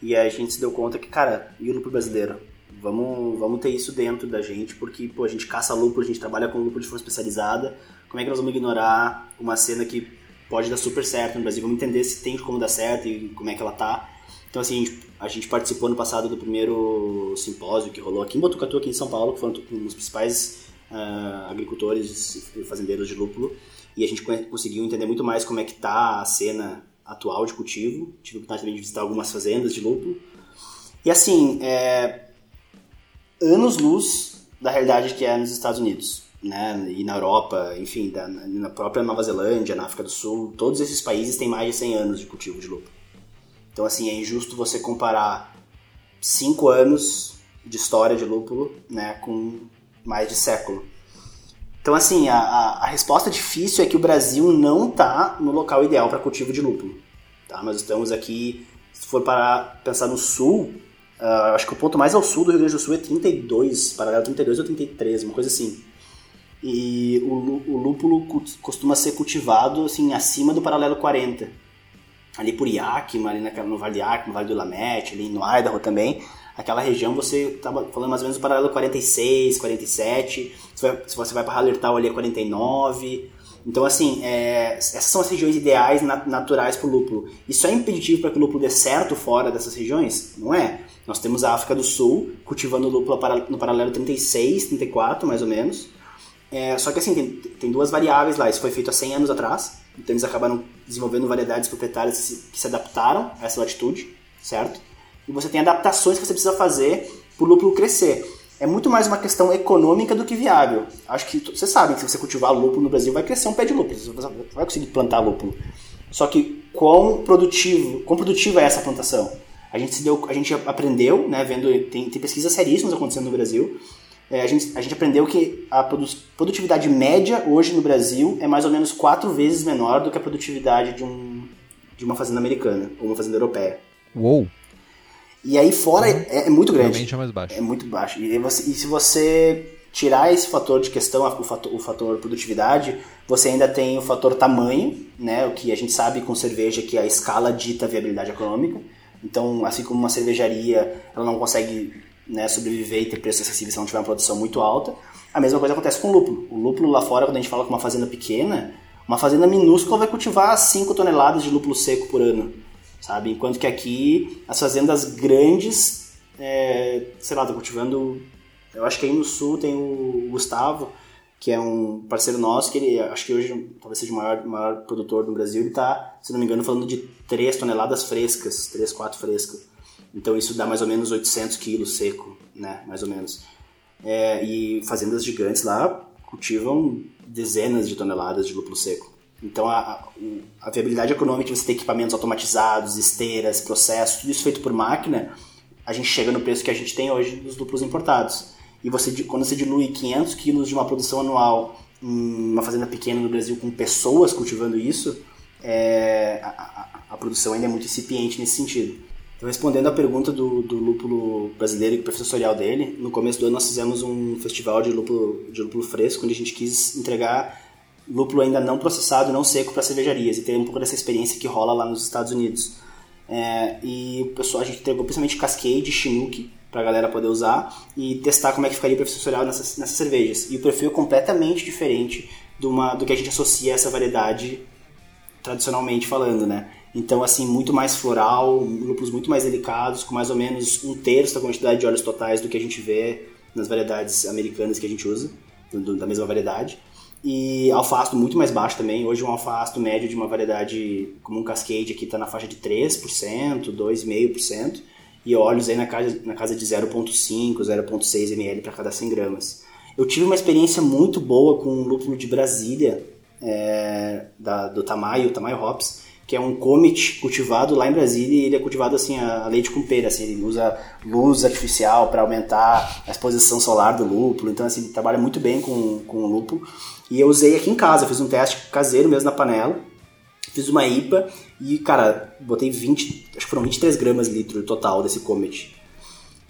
E a gente se deu conta que, cara, e o lúpulo brasileiro? Vamos, vamos ter isso dentro da gente, porque, pô, a gente caça lúpulo, a gente trabalha com lúpulo de forma especializada. Como é que nós vamos ignorar uma cena que pode dar super certo no Brasil? Vamos entender se tem como dar certo e como é que ela tá. Então, assim, a gente, participou no passado do primeiro simpósio que rolou aqui em Botucatu, aqui em São Paulo, que foram dos principais ah, agricultores e fazendeiros de lúpulo. E a gente conseguiu entender muito mais como é que tá a cena atual de cultivo. Tive a oportunidade também de visitar algumas fazendas de lúpulo. E, assim, é, anos-luz da realidade que é nos Estados Unidos. Né? E na Europa, enfim, da- na própria Nova Zelândia, na África do Sul, todos esses países têm mais de 100 anos de cultivo de lúpulo. Então, assim, é injusto você comparar cinco anos de história de lúpulo né, com mais de século. Então, assim, a, a, resposta difícil é que o Brasil não está no local ideal para cultivo de lúpulo. Tá? Nós estamos aqui, se for para pensar no sul, ah, acho que o ponto mais ao sul do Rio Grande do Sul é 32, paralelo 32 ou 33, uma coisa assim. E o, o lúpulo costuma ser cultivado assim acima do paralelo 40 ali por Yakima, ali naquela, no Vale de Yakima, no Vale do Willamette, ali no Idaho também, aquela região você estava falando mais ou menos do paralelo 46, 47, se, vai, você vai para Hallertau ali é 49. Então, assim, é, essas são as regiões ideais na- naturais para o lúpulo. Isso é impeditivo para que o lúpulo dê certo fora dessas regiões? Não é. Nós temos a África do Sul cultivando lúpulo no paralelo 36, 34, mais ou menos. É, só que assim, tem, tem duas variáveis lá. Isso foi feito há 100 anos atrás. Então eles acabaram desenvolvendo variedades proprietárias que se, que se adaptaram a essa latitude, certo? E você tem adaptações que você precisa fazer para o lúpulo crescer. É muito mais uma questão econômica do que viável. Acho que vocês sabem que se você cultivar lúpulo no Brasil, vai crescer um pé de lúpulo. Você vai conseguir plantar lúpulo. Só que quão produtivo, quão produtiva é essa plantação? A gente, se deu, a gente aprendeu, né, vendo, tem, tem pesquisas seríssimas acontecendo no Brasil, é, a, gente, a gente aprendeu que a produ- produtividade média hoje no Brasil é mais ou menos quatro vezes menor do que a produtividade de, um, de uma fazenda americana ou uma fazenda europeia. Uou, E aí fora é, é muito grande. realmente é mais baixo. É muito baixo. E, você- e se você tirar esse fator de questão, o fator, o fator produtividade, você ainda tem o fator tamanho, né? O que a gente sabe com cerveja que a escala dita a viabilidade econômica. Então, assim como uma cervejaria, ela não consegue né, sobreviver e ter preço acessível se não tiver uma produção muito alta. A mesma coisa acontece com o lúpulo. O lúpulo lá fora, quando a gente fala com uma fazenda pequena, uma fazenda minúscula vai cultivar 5 toneladas de lúpulo seco por ano, sabe? Enquanto que aqui as fazendas grandes, é, sei lá, estão cultivando. Eu acho que aí no sul tem o Gustavo, que é um parceiro nosso, que ele acho que hoje talvez seja o maior, maior produtor do Brasil. Ele está, se não me engano, falando de 3 toneladas frescas, 3, 4 frescas. Então isso dá mais ou menos 800 quilos seco, né? Mais ou menos. É, e fazendas gigantes lá cultivam dezenas de toneladas de lúpulo seco. Então a, a, viabilidade econômica de você ter equipamentos automatizados, esteiras, processos, tudo isso feito por máquina, a gente chega no preço que a gente tem hoje dos lúpulos importados. E você, quando você dilui 500 quilos de uma produção anual em uma fazenda pequena no Brasil com pessoas cultivando isso, é, a, a, a, produção ainda é muito incipiente nesse sentido. Então, respondendo à pergunta do, do lúpulo brasileiro e professorial dele, no começo do ano nós fizemos um festival de lúpulo, de lúpulo fresco, onde a gente quis entregar lúpulo ainda não processado, não seco para cervejarias, e ter um pouco dessa experiência que rola lá nos Estados Unidos. É, e o pessoal, a gente entregou principalmente Cascade, Chinook, para a galera poder usar e testar como é que ficaria o perfil sensorial nessas, nessas cervejas. E o perfil é completamente diferente do, uma, do que a gente associa a essa variedade tradicionalmente falando, né? Então, assim, muito mais floral, lúpulos muito mais delicados, com mais ou menos um terço da quantidade de óleos totais do que a gente vê nas variedades americanas que a gente usa, da mesma variedade. E alfasto muito mais baixo também. Hoje um alfasto médio de uma variedade como um Cascade aqui está na faixa de 3%, 2,5%. E óleos aí na casa, na casa de 0,5, 0,6 ml para cada 100 gramas. Eu tive uma experiência muito boa com um lúpulo de Brasília, é, da, do Tamayo, Tamayo Hops, que é um comet cultivado lá em Brasília e ele é cultivado assim a leite com pera, assim, ele usa luz artificial para aumentar a exposição solar do lúpulo, então assim, ele trabalha muito bem com, com o lúpulo. E eu usei aqui em casa, fiz um teste caseiro mesmo na panela, fiz uma IPA e, cara, botei 20, acho que foram 23 gramas litro total desse comet.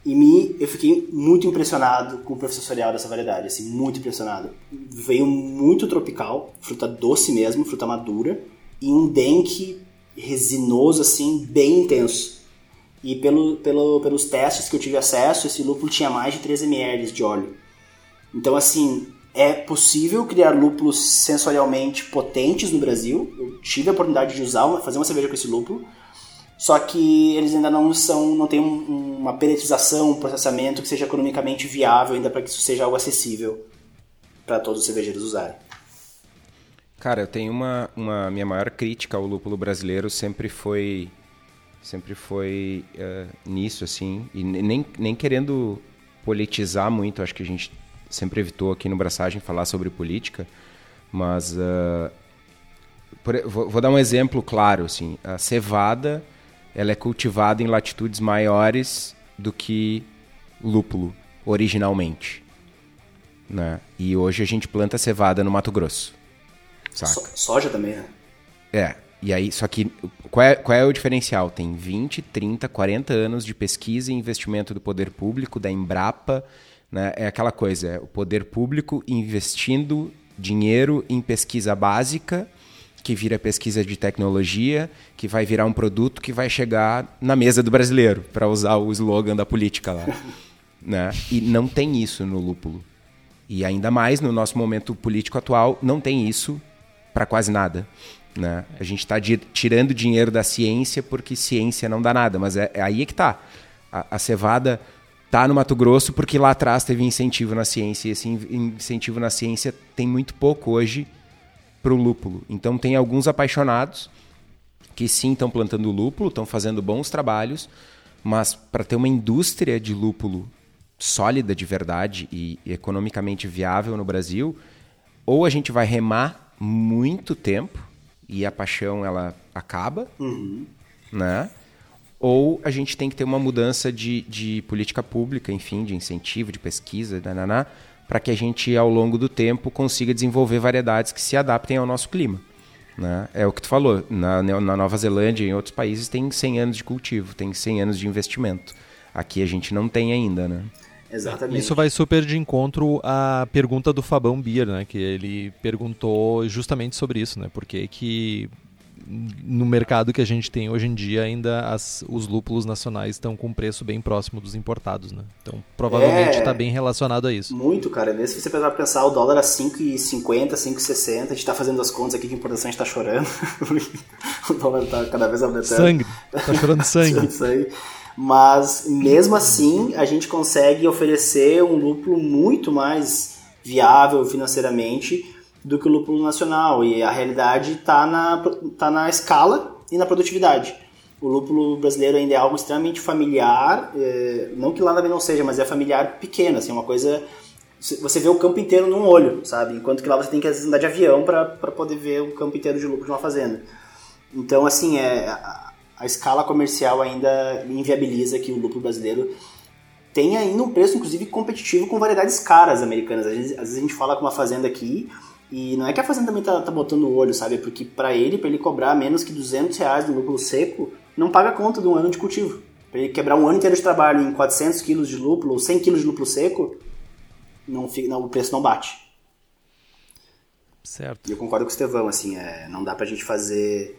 E me, eu fiquei muito impressionado com o processo sensorial dessa variedade, assim, muito impressionado. Veio muito tropical, fruta doce mesmo, fruta madura, e um dengue resinoso, assim, bem intenso. E pelo, pelo, pelos testes que eu tive acesso, esse lúpulo tinha mais de 3 ml de óleo. Então, assim, é possível criar lúpulos sensorialmente potentes no Brasil. Eu tive a oportunidade de usar, fazer uma cerveja com esse lúpulo. Só que eles ainda não são, não tem um, uma peletização, um processamento que seja economicamente viável ainda para que isso seja algo acessível para todos os cervejeiros usarem. Cara, eu tenho uma, uma minha maior crítica ao lúpulo brasileiro sempre foi sempre foi uh, nisso assim e nem, nem querendo politizar muito, acho que a gente sempre evitou aqui no Braçagem falar sobre política, mas uh, por, vou, vou, dar um exemplo claro assim, a cevada ela é cultivada em latitudes maiores do que lúpulo originalmente, né? E hoje a gente planta cevada no Mato Grosso. So, soja também, né? É. E aí, só que qual é, qual é o diferencial? Tem 20, 30, 40 anos de pesquisa e investimento do poder público, da Embrapa, né? É aquela coisa, é o poder público investindo dinheiro em pesquisa básica, que vira pesquisa de tecnologia, que vai virar um produto que vai chegar na mesa do brasileiro, para usar o slogan da política lá. né? E não tem isso no lúpulo. E ainda mais no nosso momento político atual, não tem isso para quase nada. Né? A gente está tirando dinheiro da ciência porque ciência não dá nada, mas é, é aí é que está. A, a, cevada está no Mato Grosso porque lá atrás teve incentivo na ciência, e esse incentivo na ciência tem muito pouco hoje para o lúpulo. Então tem alguns apaixonados que sim estão plantando lúpulo, estão fazendo bons trabalhos, mas para ter uma indústria de lúpulo sólida de verdade e economicamente viável no Brasil, ou a gente vai remar muito tempo e a paixão ela acaba, uhum. né? Ou a gente tem que ter uma mudança de, de política pública, enfim, de incentivo, de pesquisa, para que a gente, ao longo do tempo, consiga desenvolver variedades que se adaptem ao nosso clima. Né? É o que tu falou, na, na Nova Zelândia e em outros países tem 100 anos de cultivo, tem 100 anos de investimento. Aqui a gente não tem ainda, né? Exatamente. Isso vai super de encontro à pergunta do Fabão Bier, né? Que ele perguntou justamente sobre isso, né? Porque que no mercado que a gente tem hoje em dia ainda as, os lúpulos nacionais estão com um preço bem próximo dos importados, né? Então provavelmente está é, bem relacionado a isso. Muito, cara. Mesmo se você pensar, pensar o dólar a 5,50, 5,60, a gente está fazendo as contas aqui de importação, a gente está chorando. o dólar está cada vez aumentando. Sangue. Está chorando sangue. sangue mas mesmo assim a gente consegue oferecer um lúpulo muito mais viável financeiramente do que o lúpulo nacional e a realidade está na, tá na escala e na produtividade. O lúpulo brasileiro ainda é algo extremamente familiar, é, não que lá também não seja, mas é familiar pequeno, assim, é uma coisa você vê o campo inteiro num olho, sabe? Enquanto que lá você tem que às vezes andar de avião para poder ver o campo inteiro de lucro de uma fazenda. Então, assim, é, a escala comercial ainda inviabiliza que o lucro brasileiro tenha ainda um preço, inclusive, competitivo com variedades caras americanas. Às vezes, às vezes a gente fala com uma fazenda aqui e não é que a fazenda também tá, tá botando o olho, sabe? Porque para ele, para ele cobrar menos que 200 reais no lúpulo seco, não paga conta de um ano de cultivo. Para ele quebrar um ano inteiro de trabalho em 400 quilos de lúpulo ou 100 quilos de lúpulo seco, não, não, o preço não bate. Certo. E eu concordo com o Estevão, assim, é, não dá pra gente fazer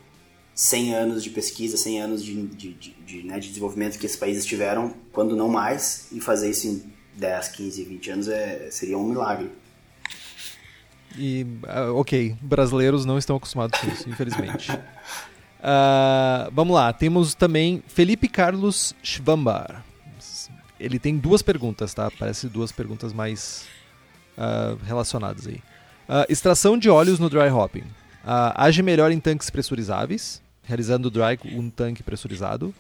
100 anos de pesquisa, 100 anos de, de, de, de, né, de desenvolvimento que esses países tiveram, quando não mais, e fazer isso em 10, 15, 20 anos é, seria um milagre. E, uh, ok, brasileiros não estão acostumados com isso, infelizmente. Uh, vamos lá, temos também Felipe Carlos Schwambar ele tem duas perguntas, tá? Parece duas perguntas mais uh, relacionadas aí. Extração de óleos no dry hopping. Age melhor em tanques pressurizáveis, realizando dry um tanque pressurizado,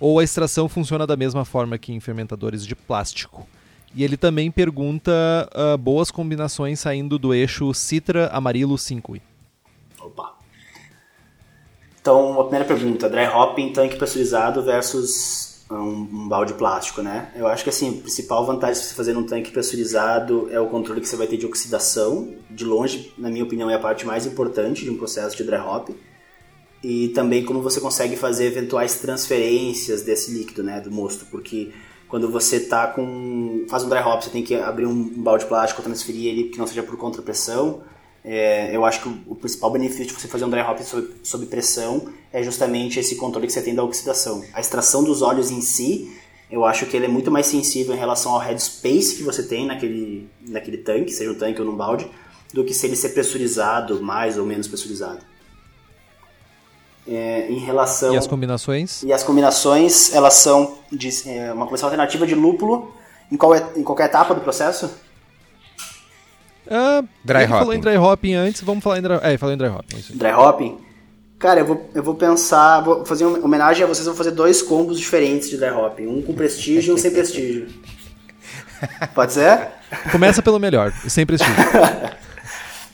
ou a extração funciona da mesma forma que em fermentadores de plástico? E ele também pergunta uh, boas combinações saindo do eixo Citra Amarilo 5 Opa! Então, a primeira pergunta, dry hopping, tanque pressurizado versus um, um, balde plástico, né? Eu acho que assim, a principal vantagem de você fazer num tanque pressurizado é o controle que você vai ter de oxidação. De longe, na minha opinião, é a parte mais importante de um processo de dry hop. E também como você consegue fazer eventuais transferências desse líquido, né, do mosto, porque quando você tá com faz um dry hop, você tem que abrir um balde plástico, transferir ele que não seja por contrapressão é, eu acho que o, principal benefício de você fazer um dry hop sob, sob, pressão é justamente esse controle que você tem da oxidação. A extração dos óleos em si, eu acho que ele é muito mais sensível em relação ao headspace que você tem naquele, naquele tanque, seja um tanque ou num balde, do que se ele ser pressurizado, mais ou menos pressurizado. É, em relação e as combinações e as combinações elas são de, é, uma combinação alternativa de lúpulo em, qual, em qualquer etapa do processo Uh, dry hopping. falou em dry hopping antes, vamos falar em dry, é, falou em dry hopping. É dry hopping? Cara, eu vou, eu vou pensar, vou fazer uma homenagem a vocês, vou fazer dois combos diferentes de dry hopping. Um com prestígio e um sem prestígio. Pode ser? Começa pelo melhor, sem prestígio.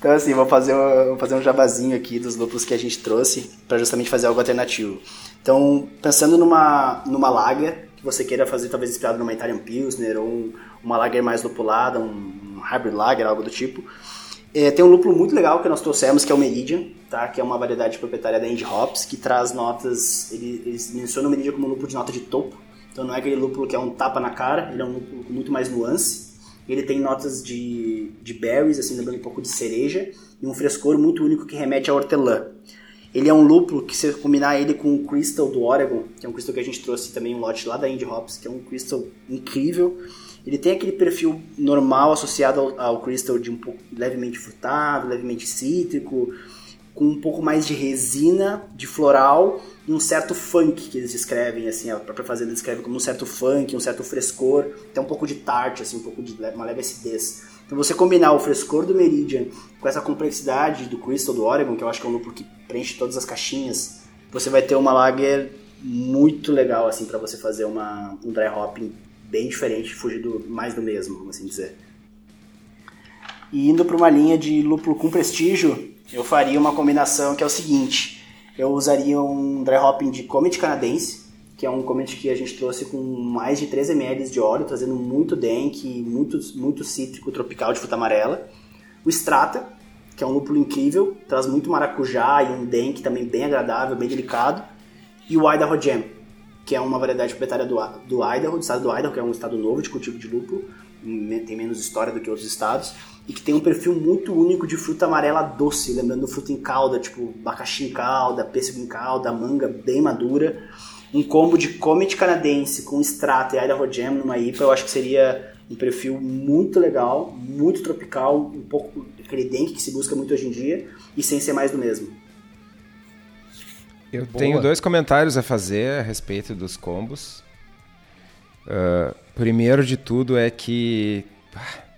então assim, vou fazer, um, vou fazer um jabazinho aqui dos lúpulos que a gente trouxe para justamente fazer algo alternativo. Então, pensando numa, numa lager que você queira fazer, talvez inspirado numa Italian Pilsner ou um, uma lager mais lupulada, um Hybrid Lager, algo do tipo. É, tem um lúpulo muito legal que nós trouxemos, que é o Meridian, tá? que é uma variedade proprietária da Indie Hops, que traz notas, ele, eles mencionam o Meridian como um lúpulo de nota de topo, então não é aquele lúpulo que é um tapa na cara, ele é um lúpulo com muito mais nuance. Ele tem notas de, de berries, assim, lembrando um pouco de cereja, e um frescor muito único que remete a hortelã. Ele é um lúpulo que, se combinar ele com o Crystal do Oregon, que é um crystal que a gente trouxe também um lote lá da Indie Hops, que é um crystal incrível, ele tem aquele perfil normal associado ao, ao crystal de um pouco levemente frutado, levemente cítrico, com um pouco mais de resina, de floral um certo funk que eles descrevem, assim, a própria fazenda descreve como um certo funk, um certo frescor, até um pouco de tarte, assim, um pouco de uma leve acidez. Então você combinar o frescor do Meridian com essa complexidade do Crystal do Oregon, que eu acho que é um lúpulo que preenche todas as caixinhas, você vai ter uma lager muito legal assim para você fazer uma, um dry hopping bem diferente, fugir do, mais do mesmo, vamos assim dizer. E indo para uma linha de lúpulo com prestígio, eu faria uma combinação que é o seguinte: eu usaria um dry hopping de Comet canadense, que é um Comet que a gente trouxe com mais de 3 ml de óleo, trazendo muito dank, muito, muito cítrico tropical de fruta amarela. O Strata, que é um lúpulo incrível, traz muito maracujá e um dank também bem agradável, bem delicado. E o Idaho Jam, que é uma variedade proprietária do, do Idaho, do estado do Idaho, que é um estado novo de cultivo de lúpulo, tem menos história do que outros estados, e que tem um perfil muito único de fruta amarela doce, lembrando fruta em calda, tipo abacaxi em calda, pêssego em calda, manga bem madura. Um combo de Comet canadense com Strata e Idaho Jam numa IPA, eu acho que seria um perfil muito legal, muito tropical, um pouco aquele dengue que se busca muito hoje em dia, e sem ser mais do mesmo. Eu Boa. tenho dois comentários a fazer a respeito dos combos. Uh, primeiro de tudo é que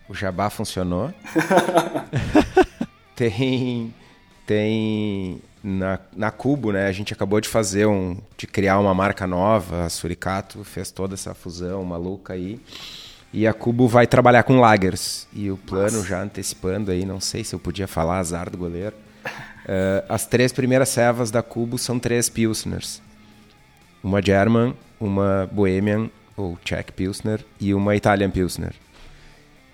o jabá funcionou. tem tem na, na Cubo, né? A gente acabou de fazer um de criar uma marca nova, a Suricato fez toda essa fusão maluca aí. E a Cubo vai trabalhar com lagers. E o plano, Nossa. já antecipando aí, não sei se eu podia falar, azar do goleiro. Uh, as três primeiras servas da Cubo são três Pilsners. Uma German, uma Bohemian ou Czech Pilsner e uma Italian Pilsner.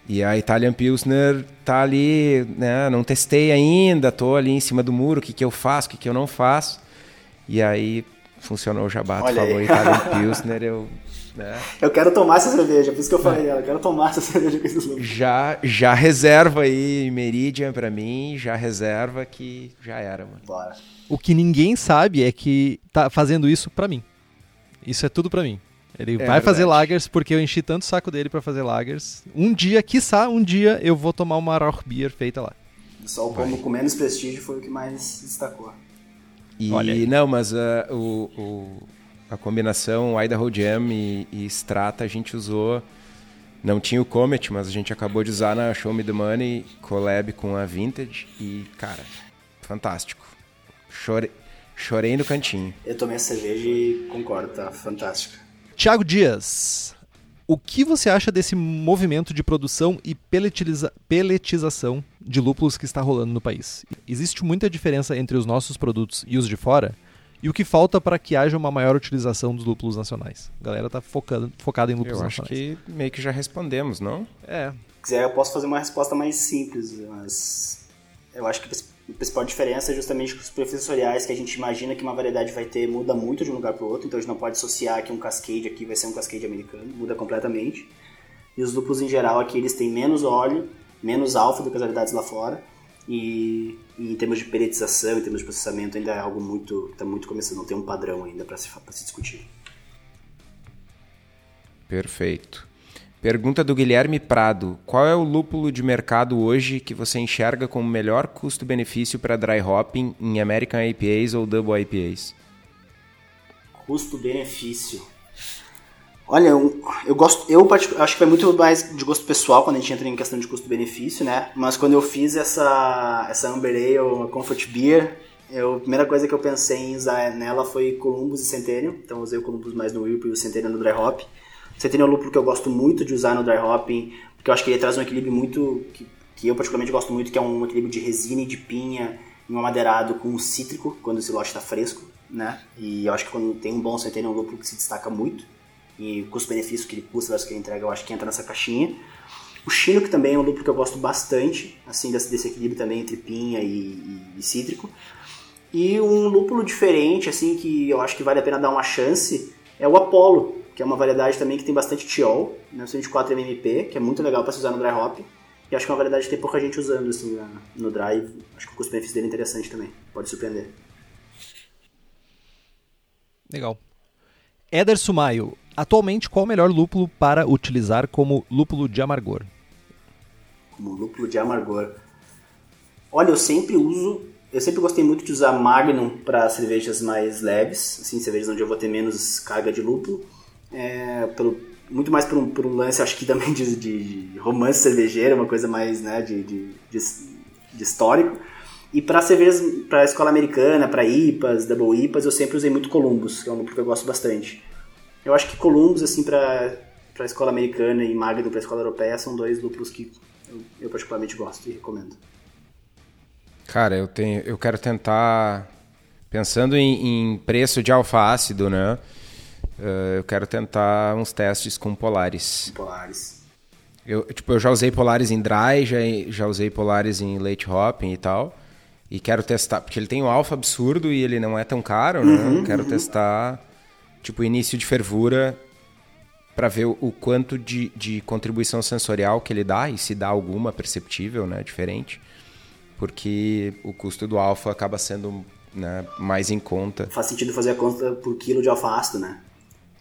E a Italian Pilsner tá ali, né? Não testei ainda, tô ali em cima do muro, o que, que eu faço, o que, que eu não faço. E aí funcionou o Jabato, Olha falou aí. Italian Pilsner, eu né? Eu quero tomar essa cerveja, por isso que eu falei dela. Eu quero tomar essa cerveja com esses lúpulos. Já, já reserva aí Meridian pra mim, já reserva que já era, mano. Bora. O que ninguém sabe é que tá fazendo isso pra mim. Isso é tudo pra mim. Ele é vai verdade. fazer lagers porque eu enchi tanto o saco dele para fazer lagers. Um dia, quiçá, um dia eu vou tomar uma Rauch Beer feita lá. Só o como com menos prestígio foi o que mais destacou. E Olha não, mas uh, o, o a combinação Idaho Jam e, e Strata a gente usou. Não tinha o Comet, mas a gente acabou de usar na Show Me the Money collab com a Vintage e, cara, fantástico. Chorei, chorei no cantinho. Eu tomei a cerveja e concordo, tá fantástico. Tiago Dias, o que você acha desse movimento de produção e peletiza peletização de lúpulos que está rolando no país? Existe muita diferença entre os nossos produtos e os de fora? E o que falta para que haja uma maior utilização dos lúpulos nacionais? A galera tá focando, focada em lúpulos eu nacionais. Eu acho que meio que já respondemos, não? É. Se quiser, eu posso fazer uma resposta mais simples, mas eu acho que a principal diferença é justamente que os perfis sensoriais que a gente imagina que uma variedade vai ter muda muito de um lugar para o outro, então a gente não pode associar que um cascade aqui vai ser um cascade americano, muda completamente. E os lúpulos em geral aqui eles têm menos óleo, menos alfa do que as variedades lá fora e, e, em termos de peritização, em termos de processamento, ainda é algo muito. está muito começando, não tem um padrão ainda para se, se discutir. Perfeito. Pergunta do Guilherme Prado: Qual é o lúpulo de mercado hoje que você enxerga como melhor custo-benefício para dry hopping em American IPAs ou Double IPAs? Custo-benefício. Olha, eu, eu gosto, eu acho que vai muito mais de gosto pessoal quando a gente entra em questão de custo-benefício, né? Mas quando eu fiz essa, essa Amber Ale, Comfort Beer, eu, a primeira coisa que eu pensei em usar nela foi Columbus e Centennial. Então usei o Columbus mais no Whip e o Centennial no Dry Hop. O Centennial é um lúpulo que eu gosto muito de usar no Dry Hopping, porque eu acho que ele traz um equilíbrio muito... Que, que eu particularmente gosto muito, que é um equilíbrio de resina e de pinha em um amadeirado com um cítrico, quando esse lote está fresco, né? E eu acho que quando tem um bom Centennial é um lúpulo que se destaca muito e custo-benefício que ele custa versus que ele entrega, eu acho que entra nessa caixinha. O Chino, que também é um lúpulo que eu gosto bastante, assim, desse, desse equilíbrio também entre pinha e, e, e, cítrico. E um lúpulo diferente, assim, que eu acho que vale a pena dar uma chance, é o Apollo, que é uma variedade também que tem bastante tiol, 924 né, MMP, que é muito legal para se usar no dry hop. E acho que é uma variedade que tem pouca gente usando, assim, no dry. Acho que o custo-benefício dele é interessante também, pode surpreender. Legal. Éder Sumaio, Atualmente, qual o melhor lúpulo para utilizar como lúpulo de amargor? Como lúpulo de amargor. Olha, eu sempre uso, eu sempre gostei muito de usar Magnum para cervejas mais leves, assim, cervejas onde eu vou ter menos carga de lúpulo. É, pelo, muito mais por um, por um lance, acho que também de, de, romance cervejeiro, uma coisa mais né, de, de, de, histórico. E para cervejas, para escola americana, para IPAs, Double IPAs, eu sempre usei muito Columbus, que é um lúpulo que eu gosto bastante. Eu acho que Columbus, assim, para a escola americana e Magnum para escola europeia são dois duplos que eu, eu, particularmente gosto e recomendo. Cara, eu tenho, eu quero tentar pensando em, em preço de alfa ácido, né? Uh, eu quero tentar uns testes com Polaris. Polaris. Eu, tipo, eu já usei Polaris em dry, já, já usei Polaris em late hopping e tal. E quero testar, porque ele tem um alfa absurdo e ele não é tão caro, né? Uhum, quero uhum. testar tipo início de fervura para ver o quanto de, de contribuição sensorial que ele dá e se dá alguma perceptível, né, diferente, porque o custo do alfa acaba sendo né, mais em conta. Faz sentido fazer a conta por quilo de alfa ácido, né?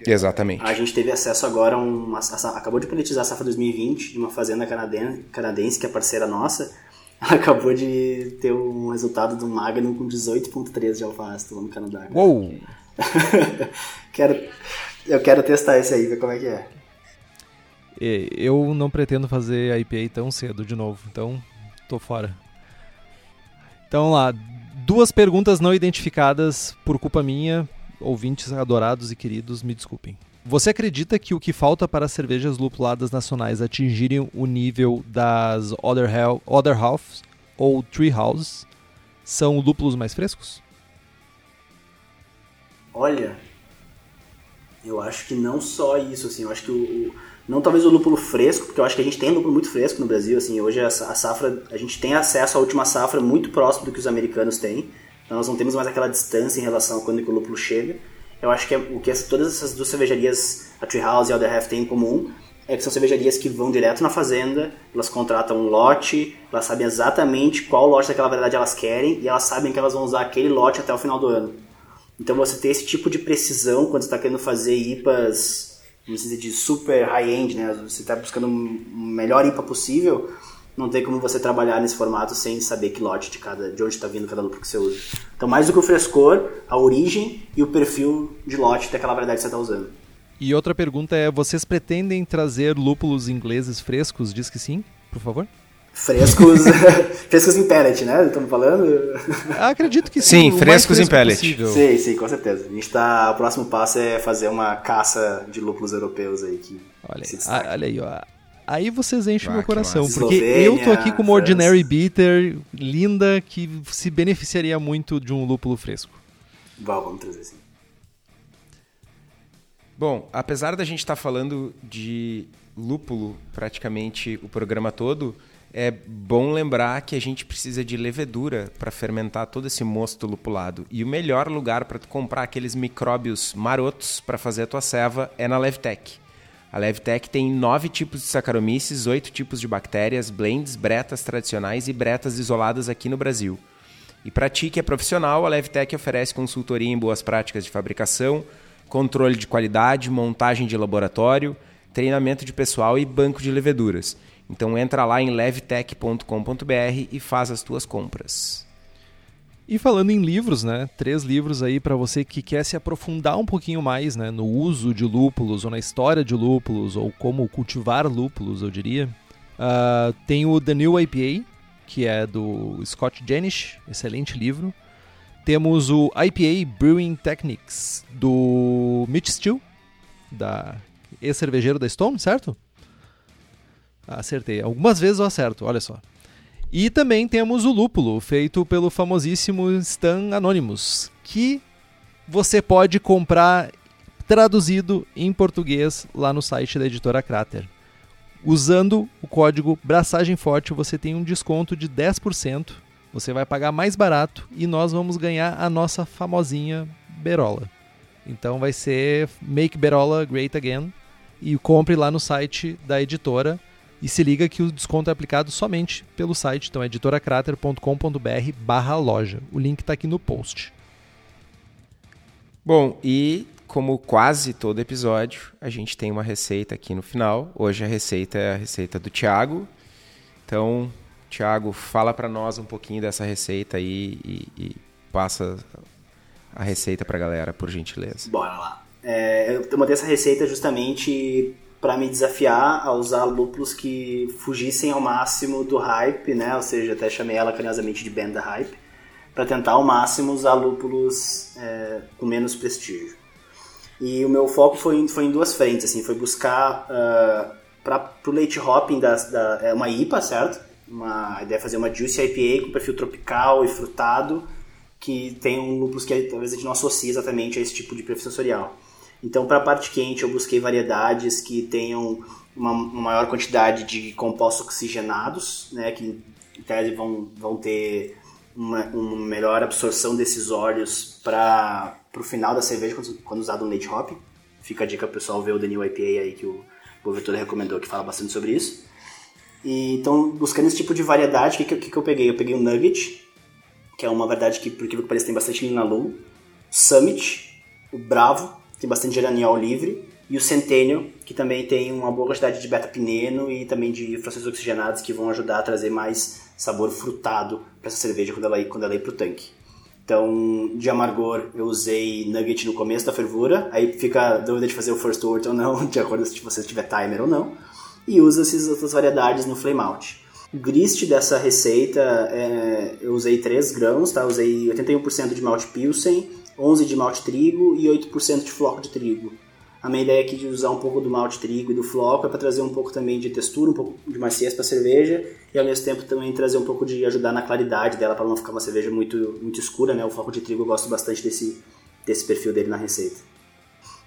Exatamente. A gente teve acesso agora a uma. Acabou de planetizar a safra 2020 de uma fazenda canadense, canadense que é parceira nossa. Acabou de ter um resultado do Magnum com 18,3 de alfa ácido lá no Canadá. Uou! quero, eu quero testar esse aí, ver como é que é. Eu não pretendo fazer a IPA tão cedo de novo, então tô fora. Então lá, duas perguntas não identificadas por culpa minha, ouvintes adorados e queridos, me desculpem. Você acredita que o que falta para as cervejas lupuladas nacionais atingirem o nível das Other, Hell, Other Halves ou Tree Houses são lúpulos mais frescos? Olha, eu acho que não só isso, assim, eu acho que o, o, não talvez o lúpulo fresco, porque eu acho que a gente tem lúpulo muito fresco no Brasil, assim, hoje a, a safra, a gente tem acesso à última safra muito próximo do que os americanos têm, nós não temos mais aquela distância em relação a quando o lúpulo chega. Eu acho que é, o que as, todas essas duas cervejarias, a Treehouse e a Half, têm em comum é que são cervejarias que vão direto na fazenda, elas contratam um lote, elas sabem exatamente qual lote daquela variedade elas querem e elas sabem que elas vão usar aquele lote até o final do ano. Então você ter esse tipo de precisão quando você está querendo fazer IPAs, vamos dizer, de super high-end, né? Você está buscando o melhor IPA possível, não tem como você trabalhar nesse formato sem saber que lote de cada, de onde está vindo cada lúpulo que você usa. Então mais do que o frescor, a origem e o perfil de lote daquela variedade que você está usando. E outra pergunta é: vocês pretendem trazer lúpulos ingleses frescos? Diz que sim, por favor. Frescos, frescos em pellet, né? Estamos falando? Acredito que sim. Sim, frescos em pellet. possível. Sim, sim, com certeza. A gente tá, o próximo passo é fazer uma caça de lúpulos europeus aí que Olha, se aí, destaque. olha aí, ó. Aí vocês enchem Ah, meu coração, porque Eslovênia, eu tô aqui com uma Ordinary. Bitter linda que se beneficiaria muito de um lúpulo fresco. Val, vamos trazer sim. Bom, apesar da gente estar falando de lúpulo praticamente o programa todo, é bom lembrar que a gente precisa de levedura para fermentar todo esse mosto lupulado. E o melhor lugar para tu comprar aqueles micróbios marotos para fazer a tua ceva é na Levtech. A Levtech tem nove tipos de Saccharomyces, oito tipos de bactérias, blends, bretas tradicionais e bretas isoladas aqui no Brasil. E para ti que é profissional, a Levtech oferece consultoria em boas práticas de fabricação, controle de qualidade, montagem de laboratório, treinamento de pessoal e banco de leveduras. Então entra lá em levtech.com.br e faz as tuas compras. E falando em livros, né? Três livros aí para você que quer se aprofundar um pouquinho mais, né, no uso de lúpulos ou na história de lúpulos ou como cultivar lúpulos, eu diria. Ah, tem o The New IPA, que é do Scott Jenish, excelente livro. Temos o IPA Brewing Techniques do Mitch Steele, da ex-cervejeiro da Stone, certo? Acertei. Algumas vezes eu acerto, olha só. E também temos o lúpulo, feito pelo famosíssimo Stan Anonymous, que você pode comprar traduzido em português lá no site da editora Crater. Usando o código Braçagem Forte, você tem um desconto de 10%. Você vai pagar mais barato e nós vamos ganhar a nossa famosinha Berola. Então vai ser Make Berola Great Again e compre lá no site da editora e se liga que o desconto é aplicado somente pelo site, então é editoracrater.com.br barra loja. O link está aqui no post. Bom, e como quase todo episódio, a gente tem uma receita aqui no final. Hoje a receita é a receita do Thiago. Então, Thiago, fala para nós um pouquinho dessa receita aí e, e passa a receita para a galera, por gentileza. Bora lá. É, eu mandei essa receita justamente para me desafiar a usar lúpulos que fugissem ao máximo do hype, né? Ou seja, até chamei ela carinhosamente de band da hype, para tentar ao máximo usar lúpulos é, com menos prestígio. E o meu foco foi, foi em duas frentes, assim, foi buscar uh, para o leite hopping da, da, é uma IPA, certo? Uma, a ideia é fazer uma Juicy IPA com perfil tropical e frutado, que tem um lúpulos que talvez a gente não associe exatamente a esse tipo de perfil sensorial. Então, para a parte quente, eu busquei variedades que tenham uma, uma maior quantidade de compostos oxigenados, né, que em tese vão, vão ter uma, uma melhor absorção desses óleos para o final da cerveja quando, quando usado no leite hop. Fica a dica para o pessoal ver o The New IPA aí que o Boaventura recomendou, que fala bastante sobre isso. E, então, buscando esse tipo de variedade, o que, que, que eu peguei? Eu peguei o Nugget, que é uma variedade que, por incrível que pareça, tem bastante linalool, Summit, o Bravo, tem bastante geraniol livre, e o Centennial, que também tem uma boa quantidade de beta-pineno e também de frações oxigenadas que vão ajudar a trazer mais sabor frutado para essa cerveja quando ela, ir, quando ela ir pro tanque. Então, de amargor, eu usei Nugget no começo da fervura, aí fica a dúvida de fazer o First Wort ou não, de acordo se você tiver timer ou não, e usa essas outras variedades no Flame Out. O grist dessa receita, é, eu usei 3 grãos, tá? Usei 81% de malte Pilsen, 11% de malte trigo e 8% de floco de trigo. A minha ideia aqui de usar um pouco do malte trigo e do floco é para trazer um pouco também de textura, um pouco de maciez para a cerveja e ao mesmo tempo também trazer um pouco de ajudar na claridade dela para não ficar uma cerveja muito, muito escura, né? O floco de trigo eu gosto bastante desse, desse perfil dele na receita.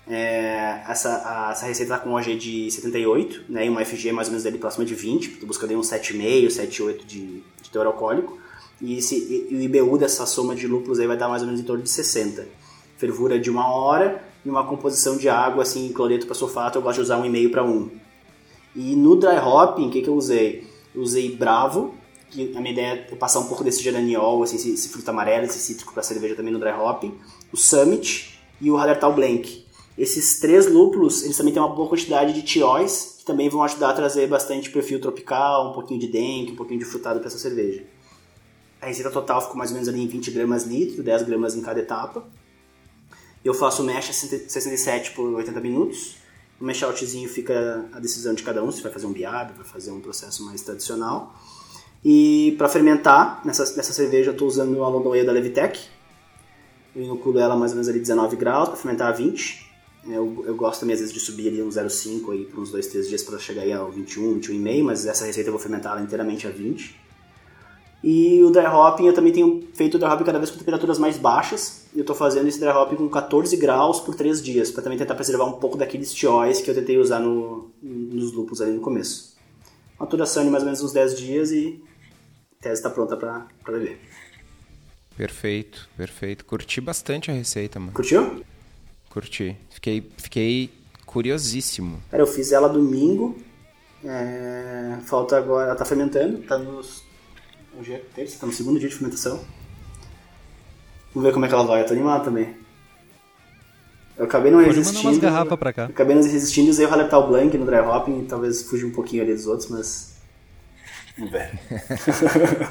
É, essa, a, essa receita está com OG de 78, né, e uma FG mais ou menos ali próxima de 20, estou buscando um 7,5, 7,8 de, de teor alcoólico, e, esse, e, o IBU dessa soma de lúpulos aí vai dar mais ou menos em torno de 60. Fervura de uma hora e uma composição de água, assim, cloreto para sulfato, eu gosto de usar um 1,5 para 1. E no dry hopping, o que, que eu usei? Eu usei Bravo, que a minha ideia é passar um pouco desse geraniol, assim, esse, esse fruto amarelo, esse cítrico para cerveja também no dry hopping, o Summit e o Hallertau Blank. Esses três lúpulos, eles também têm uma boa quantidade de tióis, que também vão ajudar a trazer bastante perfil tropical, um pouquinho de dengue, um pouquinho de frutado para essa cerveja. A receita total ficou mais ou menos ali em 20 gramas litro, 10 gramas em cada etapa. Eu faço mecha 67 por 80 minutos. O mesh outzinho fica a decisão de cada um, se vai fazer um biab, vai fazer um processo mais tradicional. E para fermentar, nessa, nessa cerveja eu estou usando a London Ale da Levitec. Eu inoculo ela mais ou menos ali 19 graus para fermentar a 20. Eu, eu, gosto também às vezes de subir ali um 0,5 aí por uns 2, 3 dias para chegar aí ao 21, 21,5, mas essa receita eu vou fermentar ela inteiramente a 20. E o dry hopping eu também tenho feito o dry hopping cada vez com temperaturas mais baixas. E eu estou fazendo esse dry hopping com 14 graus por 3 dias, para também tentar preservar um pouco daqueles tióis que eu tentei usar no, nos lúpulos ali no começo. Maturação de mais ou menos uns 10 dias e a tese está pronta para beber. Perfeito, perfeito. Curti bastante a receita, mano. Curtiu? Curti. Fiquei, fiquei curiosíssimo. Cara, eu fiz ela domingo. É... Falta agora. Ela tá fermentando, tá nos. Hoje é terça, tá no segundo dia de fermentação. Vamos ver como é que ela vai. Eu tô animado também. Eu acabei não Pode resistindo. umas garrafas pra cá. Acabei não resistindo e usei o Hallertau Blanc no dry hopping. Talvez fuja um pouquinho ali dos outros, mas. Vamos ver.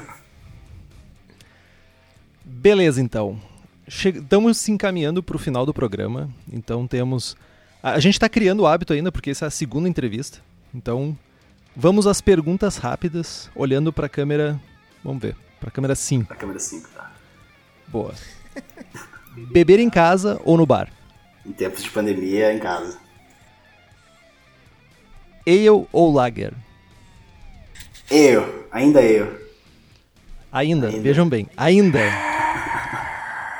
Beleza, então. Estamos se encaminhando para o final do programa, então temos. A gente está criando o hábito ainda, porque essa é a segunda entrevista. Então, vamos às perguntas rápidas, olhando para a câmera. Vamos ver, para a câmera 5. Para a câmera 5, tá. Boa. Beber em casa ou no bar? Em tempos de pandemia, em casa. Ale ou lager? Eu, ainda eu. Ainda, ainda. vejam bem, ainda.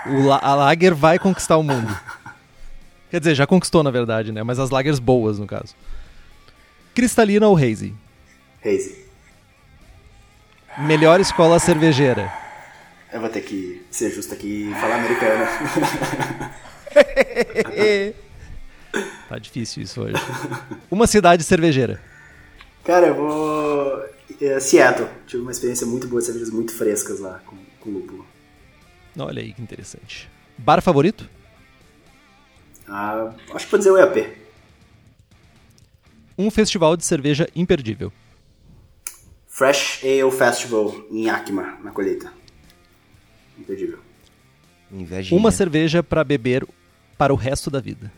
O, a Lager vai conquistar o mundo. Quer dizer, já conquistou na verdade, né? Mas as Lagers boas, no caso. Cristalina ou Hazy? Hazy. Melhor escola cervejeira? Eu vou ter que ser justo aqui e falar americana. tá difícil isso hoje. Uma cidade cervejeira? Cara, eu vou. É, Seattle. Tive uma experiência muito boa de cervejas muito frescas lá com, com lúpulo. Olha aí que interessante. Bar favorito? Ah, acho que pode dizer o EAP. Um festival de cerveja imperdível. Fresh Ale Festival em Yakima, na colheita. Imperdível. Invejinha. Uma cerveja para beber para o resto da vida.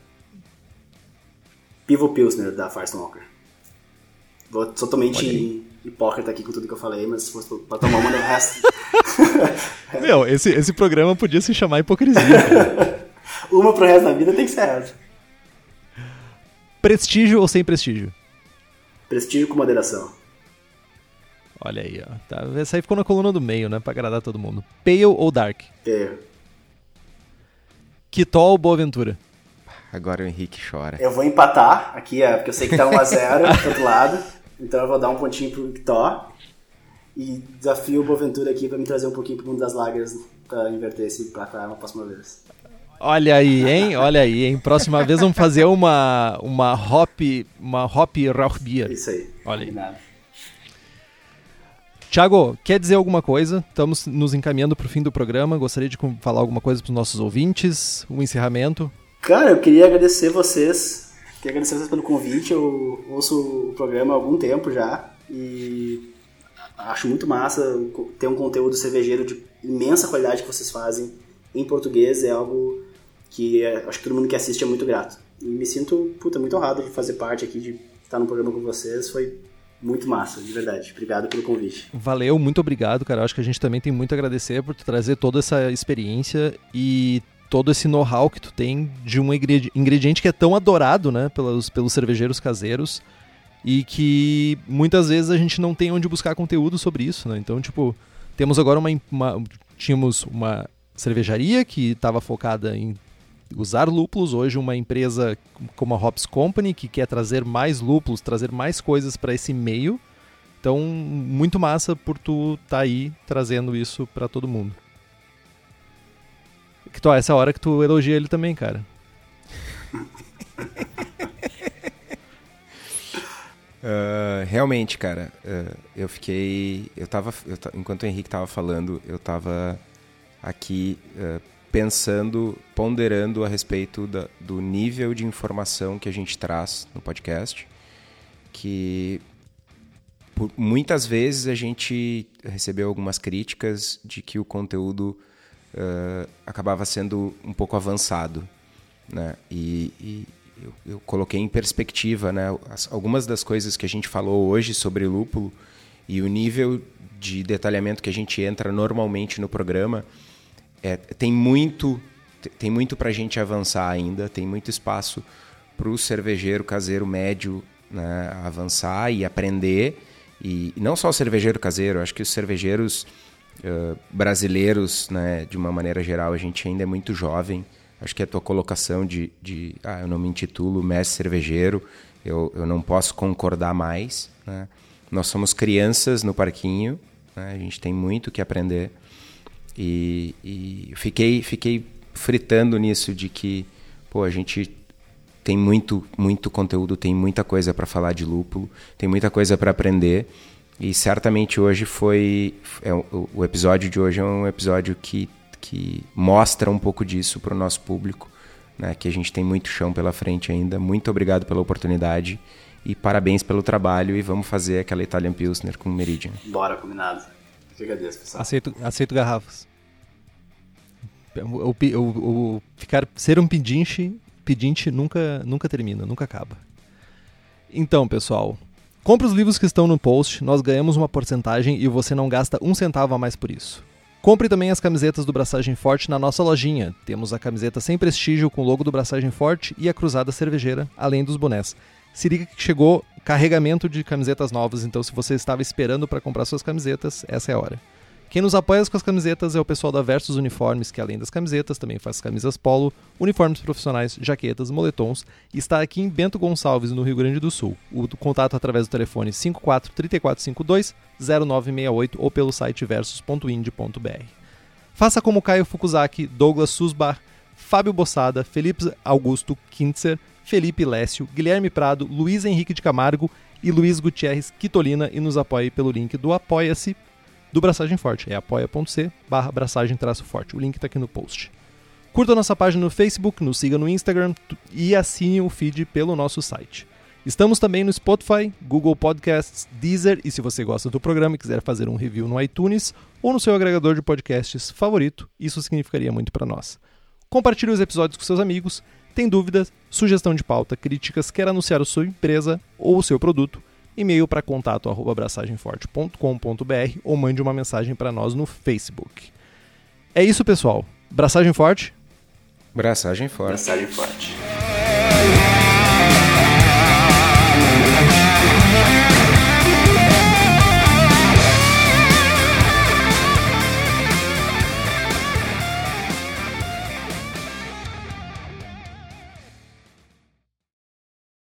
Pivo Pilsner da Firesmoker. Vou totalmente hipócrita aqui com tudo que eu falei, mas se fosse pra tomar uma no resto. Meu, esse, esse programa podia se chamar hipocrisia. uma pro resto da vida tem que ser essa. Prestígio ou sem prestígio? Prestígio com moderação. Olha aí, ó. Tá, essa aí ficou na coluna do meio, né? Pra agradar todo mundo. Pale ou Dark? Pale. Kitol ou Boa Ventura? Agora o Henrique chora. Eu vou empatar aqui, é, porque eu sei que tá 1x0 do outro lado. Então eu vou dar um pontinho pro Kitó. E desafio o Boaventura aqui para me trazer um pouquinho pro mundo das lagras para inverter esse placar uma próxima vez. Olha aí, hein? Olha aí, hein? Próxima vez vamos fazer uma uma hop, uma hop Rauchbier. Isso aí. Olha aí. Tiago, quer dizer alguma coisa? Estamos nos encaminhando para o fim do programa. Gostaria de falar alguma coisa para os nossos ouvintes? Um encerramento? Cara, eu queria agradecer vocês. Queria agradecer vocês pelo convite. Eu ouço o programa há algum tempo já. E acho muito massa ter um conteúdo cervejeiro de imensa qualidade que vocês fazem em português. É algo que é, acho que todo mundo que assiste é muito grato. E me sinto, puta, muito honrado de fazer parte aqui, de estar no programa com vocês. Foi muito massa, de verdade. Obrigado pelo convite. Valeu, muito obrigado, cara. Acho que a gente também tem muito a agradecer por trazer toda essa experiência e todo esse know-how que tu tem de um ingrediente que é tão adorado, né, pelos, pelos cervejeiros caseiros e que muitas vezes a gente não tem onde buscar conteúdo sobre isso, né? Então, tipo, temos agora uma, uma tínhamos uma cervejaria que estava focada em usar lúpulos, hoje uma empresa como a Hops Company que quer trazer mais lúpulos, trazer mais coisas para esse meio. Então, muito massa por tu estar tá aí trazendo isso para todo mundo. Que tu, essa hora que tu elogia ele também, cara. Uh, realmente, cara, uh, eu fiquei. Eu tava. Eu enquanto o Henrique tava falando, eu tava aqui uh, pensando, ponderando a respeito da, do nível de informação que a gente traz no podcast. Que por, muitas vezes a gente recebeu algumas críticas de que o conteúdo acabava sendo um pouco avançado. Né? E, e eu, eu, coloquei em perspectiva né, as, algumas das coisas que a gente falou hoje sobre lúpulo e o nível de detalhamento que a gente entra normalmente no programa. É, tem muito tem muito para a gente avançar ainda, tem muito espaço para o cervejeiro caseiro médio né, avançar e aprender. E, não só o cervejeiro caseiro, acho que os cervejeiros uh, brasileiros, né, de uma maneira geral, a gente ainda é muito jovem. Acho que a tua colocação de, de ah, eu não me intitulo mestre cervejeiro, eu, eu não posso concordar mais. Né? Nós somos crianças no parquinho, né? a gente tem muito que aprender. E, e fiquei, fiquei fritando nisso de que pô, a gente tem muito, muito conteúdo, tem muita coisa para falar de lúpulo, tem muita coisa para aprender. E certamente hoje foi. É, o, episódio de hoje é um episódio que que mostra um pouco disso para o nosso público, né, que a gente tem muito chão pela frente ainda. Muito obrigado pela oportunidade e parabéns pelo trabalho e vamos fazer aquela Italian Pilsner com Meridian. Bora, combinado. Pessoal. Aceito, aceito garrafas. O, o, o, o, ficar, ser um pedinte, pedinte nunca, nunca termina, nunca acaba. Então, pessoal, compre os livros que estão no post, nós ganhamos uma porcentagem e você não gasta um centavo a mais por isso. Compre também as camisetas do Braçagem Forte na nossa lojinha. Temos a camiseta sem prestígio com o logo do Braçagem Forte e a cruzada cervejeira, além dos bonés. Se liga que chegou carregamento de camisetas novas, então se você estava esperando para comprar suas camisetas, essa é a hora. Quem nos apoia com as camisetas é o pessoal da Versus Uniformes, que além das camisetas também faz camisas polo, uniformes profissionais, jaquetas, moletons e está aqui em Bento Gonçalves, no Rio Grande do Sul. O contato através do telefone 54 3452 0968 ou pelo site versus.ind.br. Faça como Caio Fukuzaki, Douglas Susbar, Fábio Bossada, Felipe Augusto Kintzer, Felipe Lécio, Guilherme Prado, Luiz Henrique de Camargo e Luiz Gutierrez Quitolina e nos apoie pelo link do apoia-se do Braçagem Forte. É apoia.c barra braçagem-forte. O link está aqui no post. Curta nossa página no Facebook, nos siga no Instagram e assine o feed pelo nosso site. Estamos também no Spotify, Google Podcasts, Deezer e se você gosta do programa e quiser fazer um review no iTunes ou no seu agregador de podcasts favorito, isso significaria muito para nós. Compartilhe os episódios com seus amigos. Tem dúvidas, sugestão de pauta, críticas, quer anunciar a sua empresa ou o seu produto? e-mail para contato abraçagemforte.com.br ou mande uma mensagem para nós no Facebook. É isso, pessoal. Braçagem forte. Braçagem forte. Braçagem forte.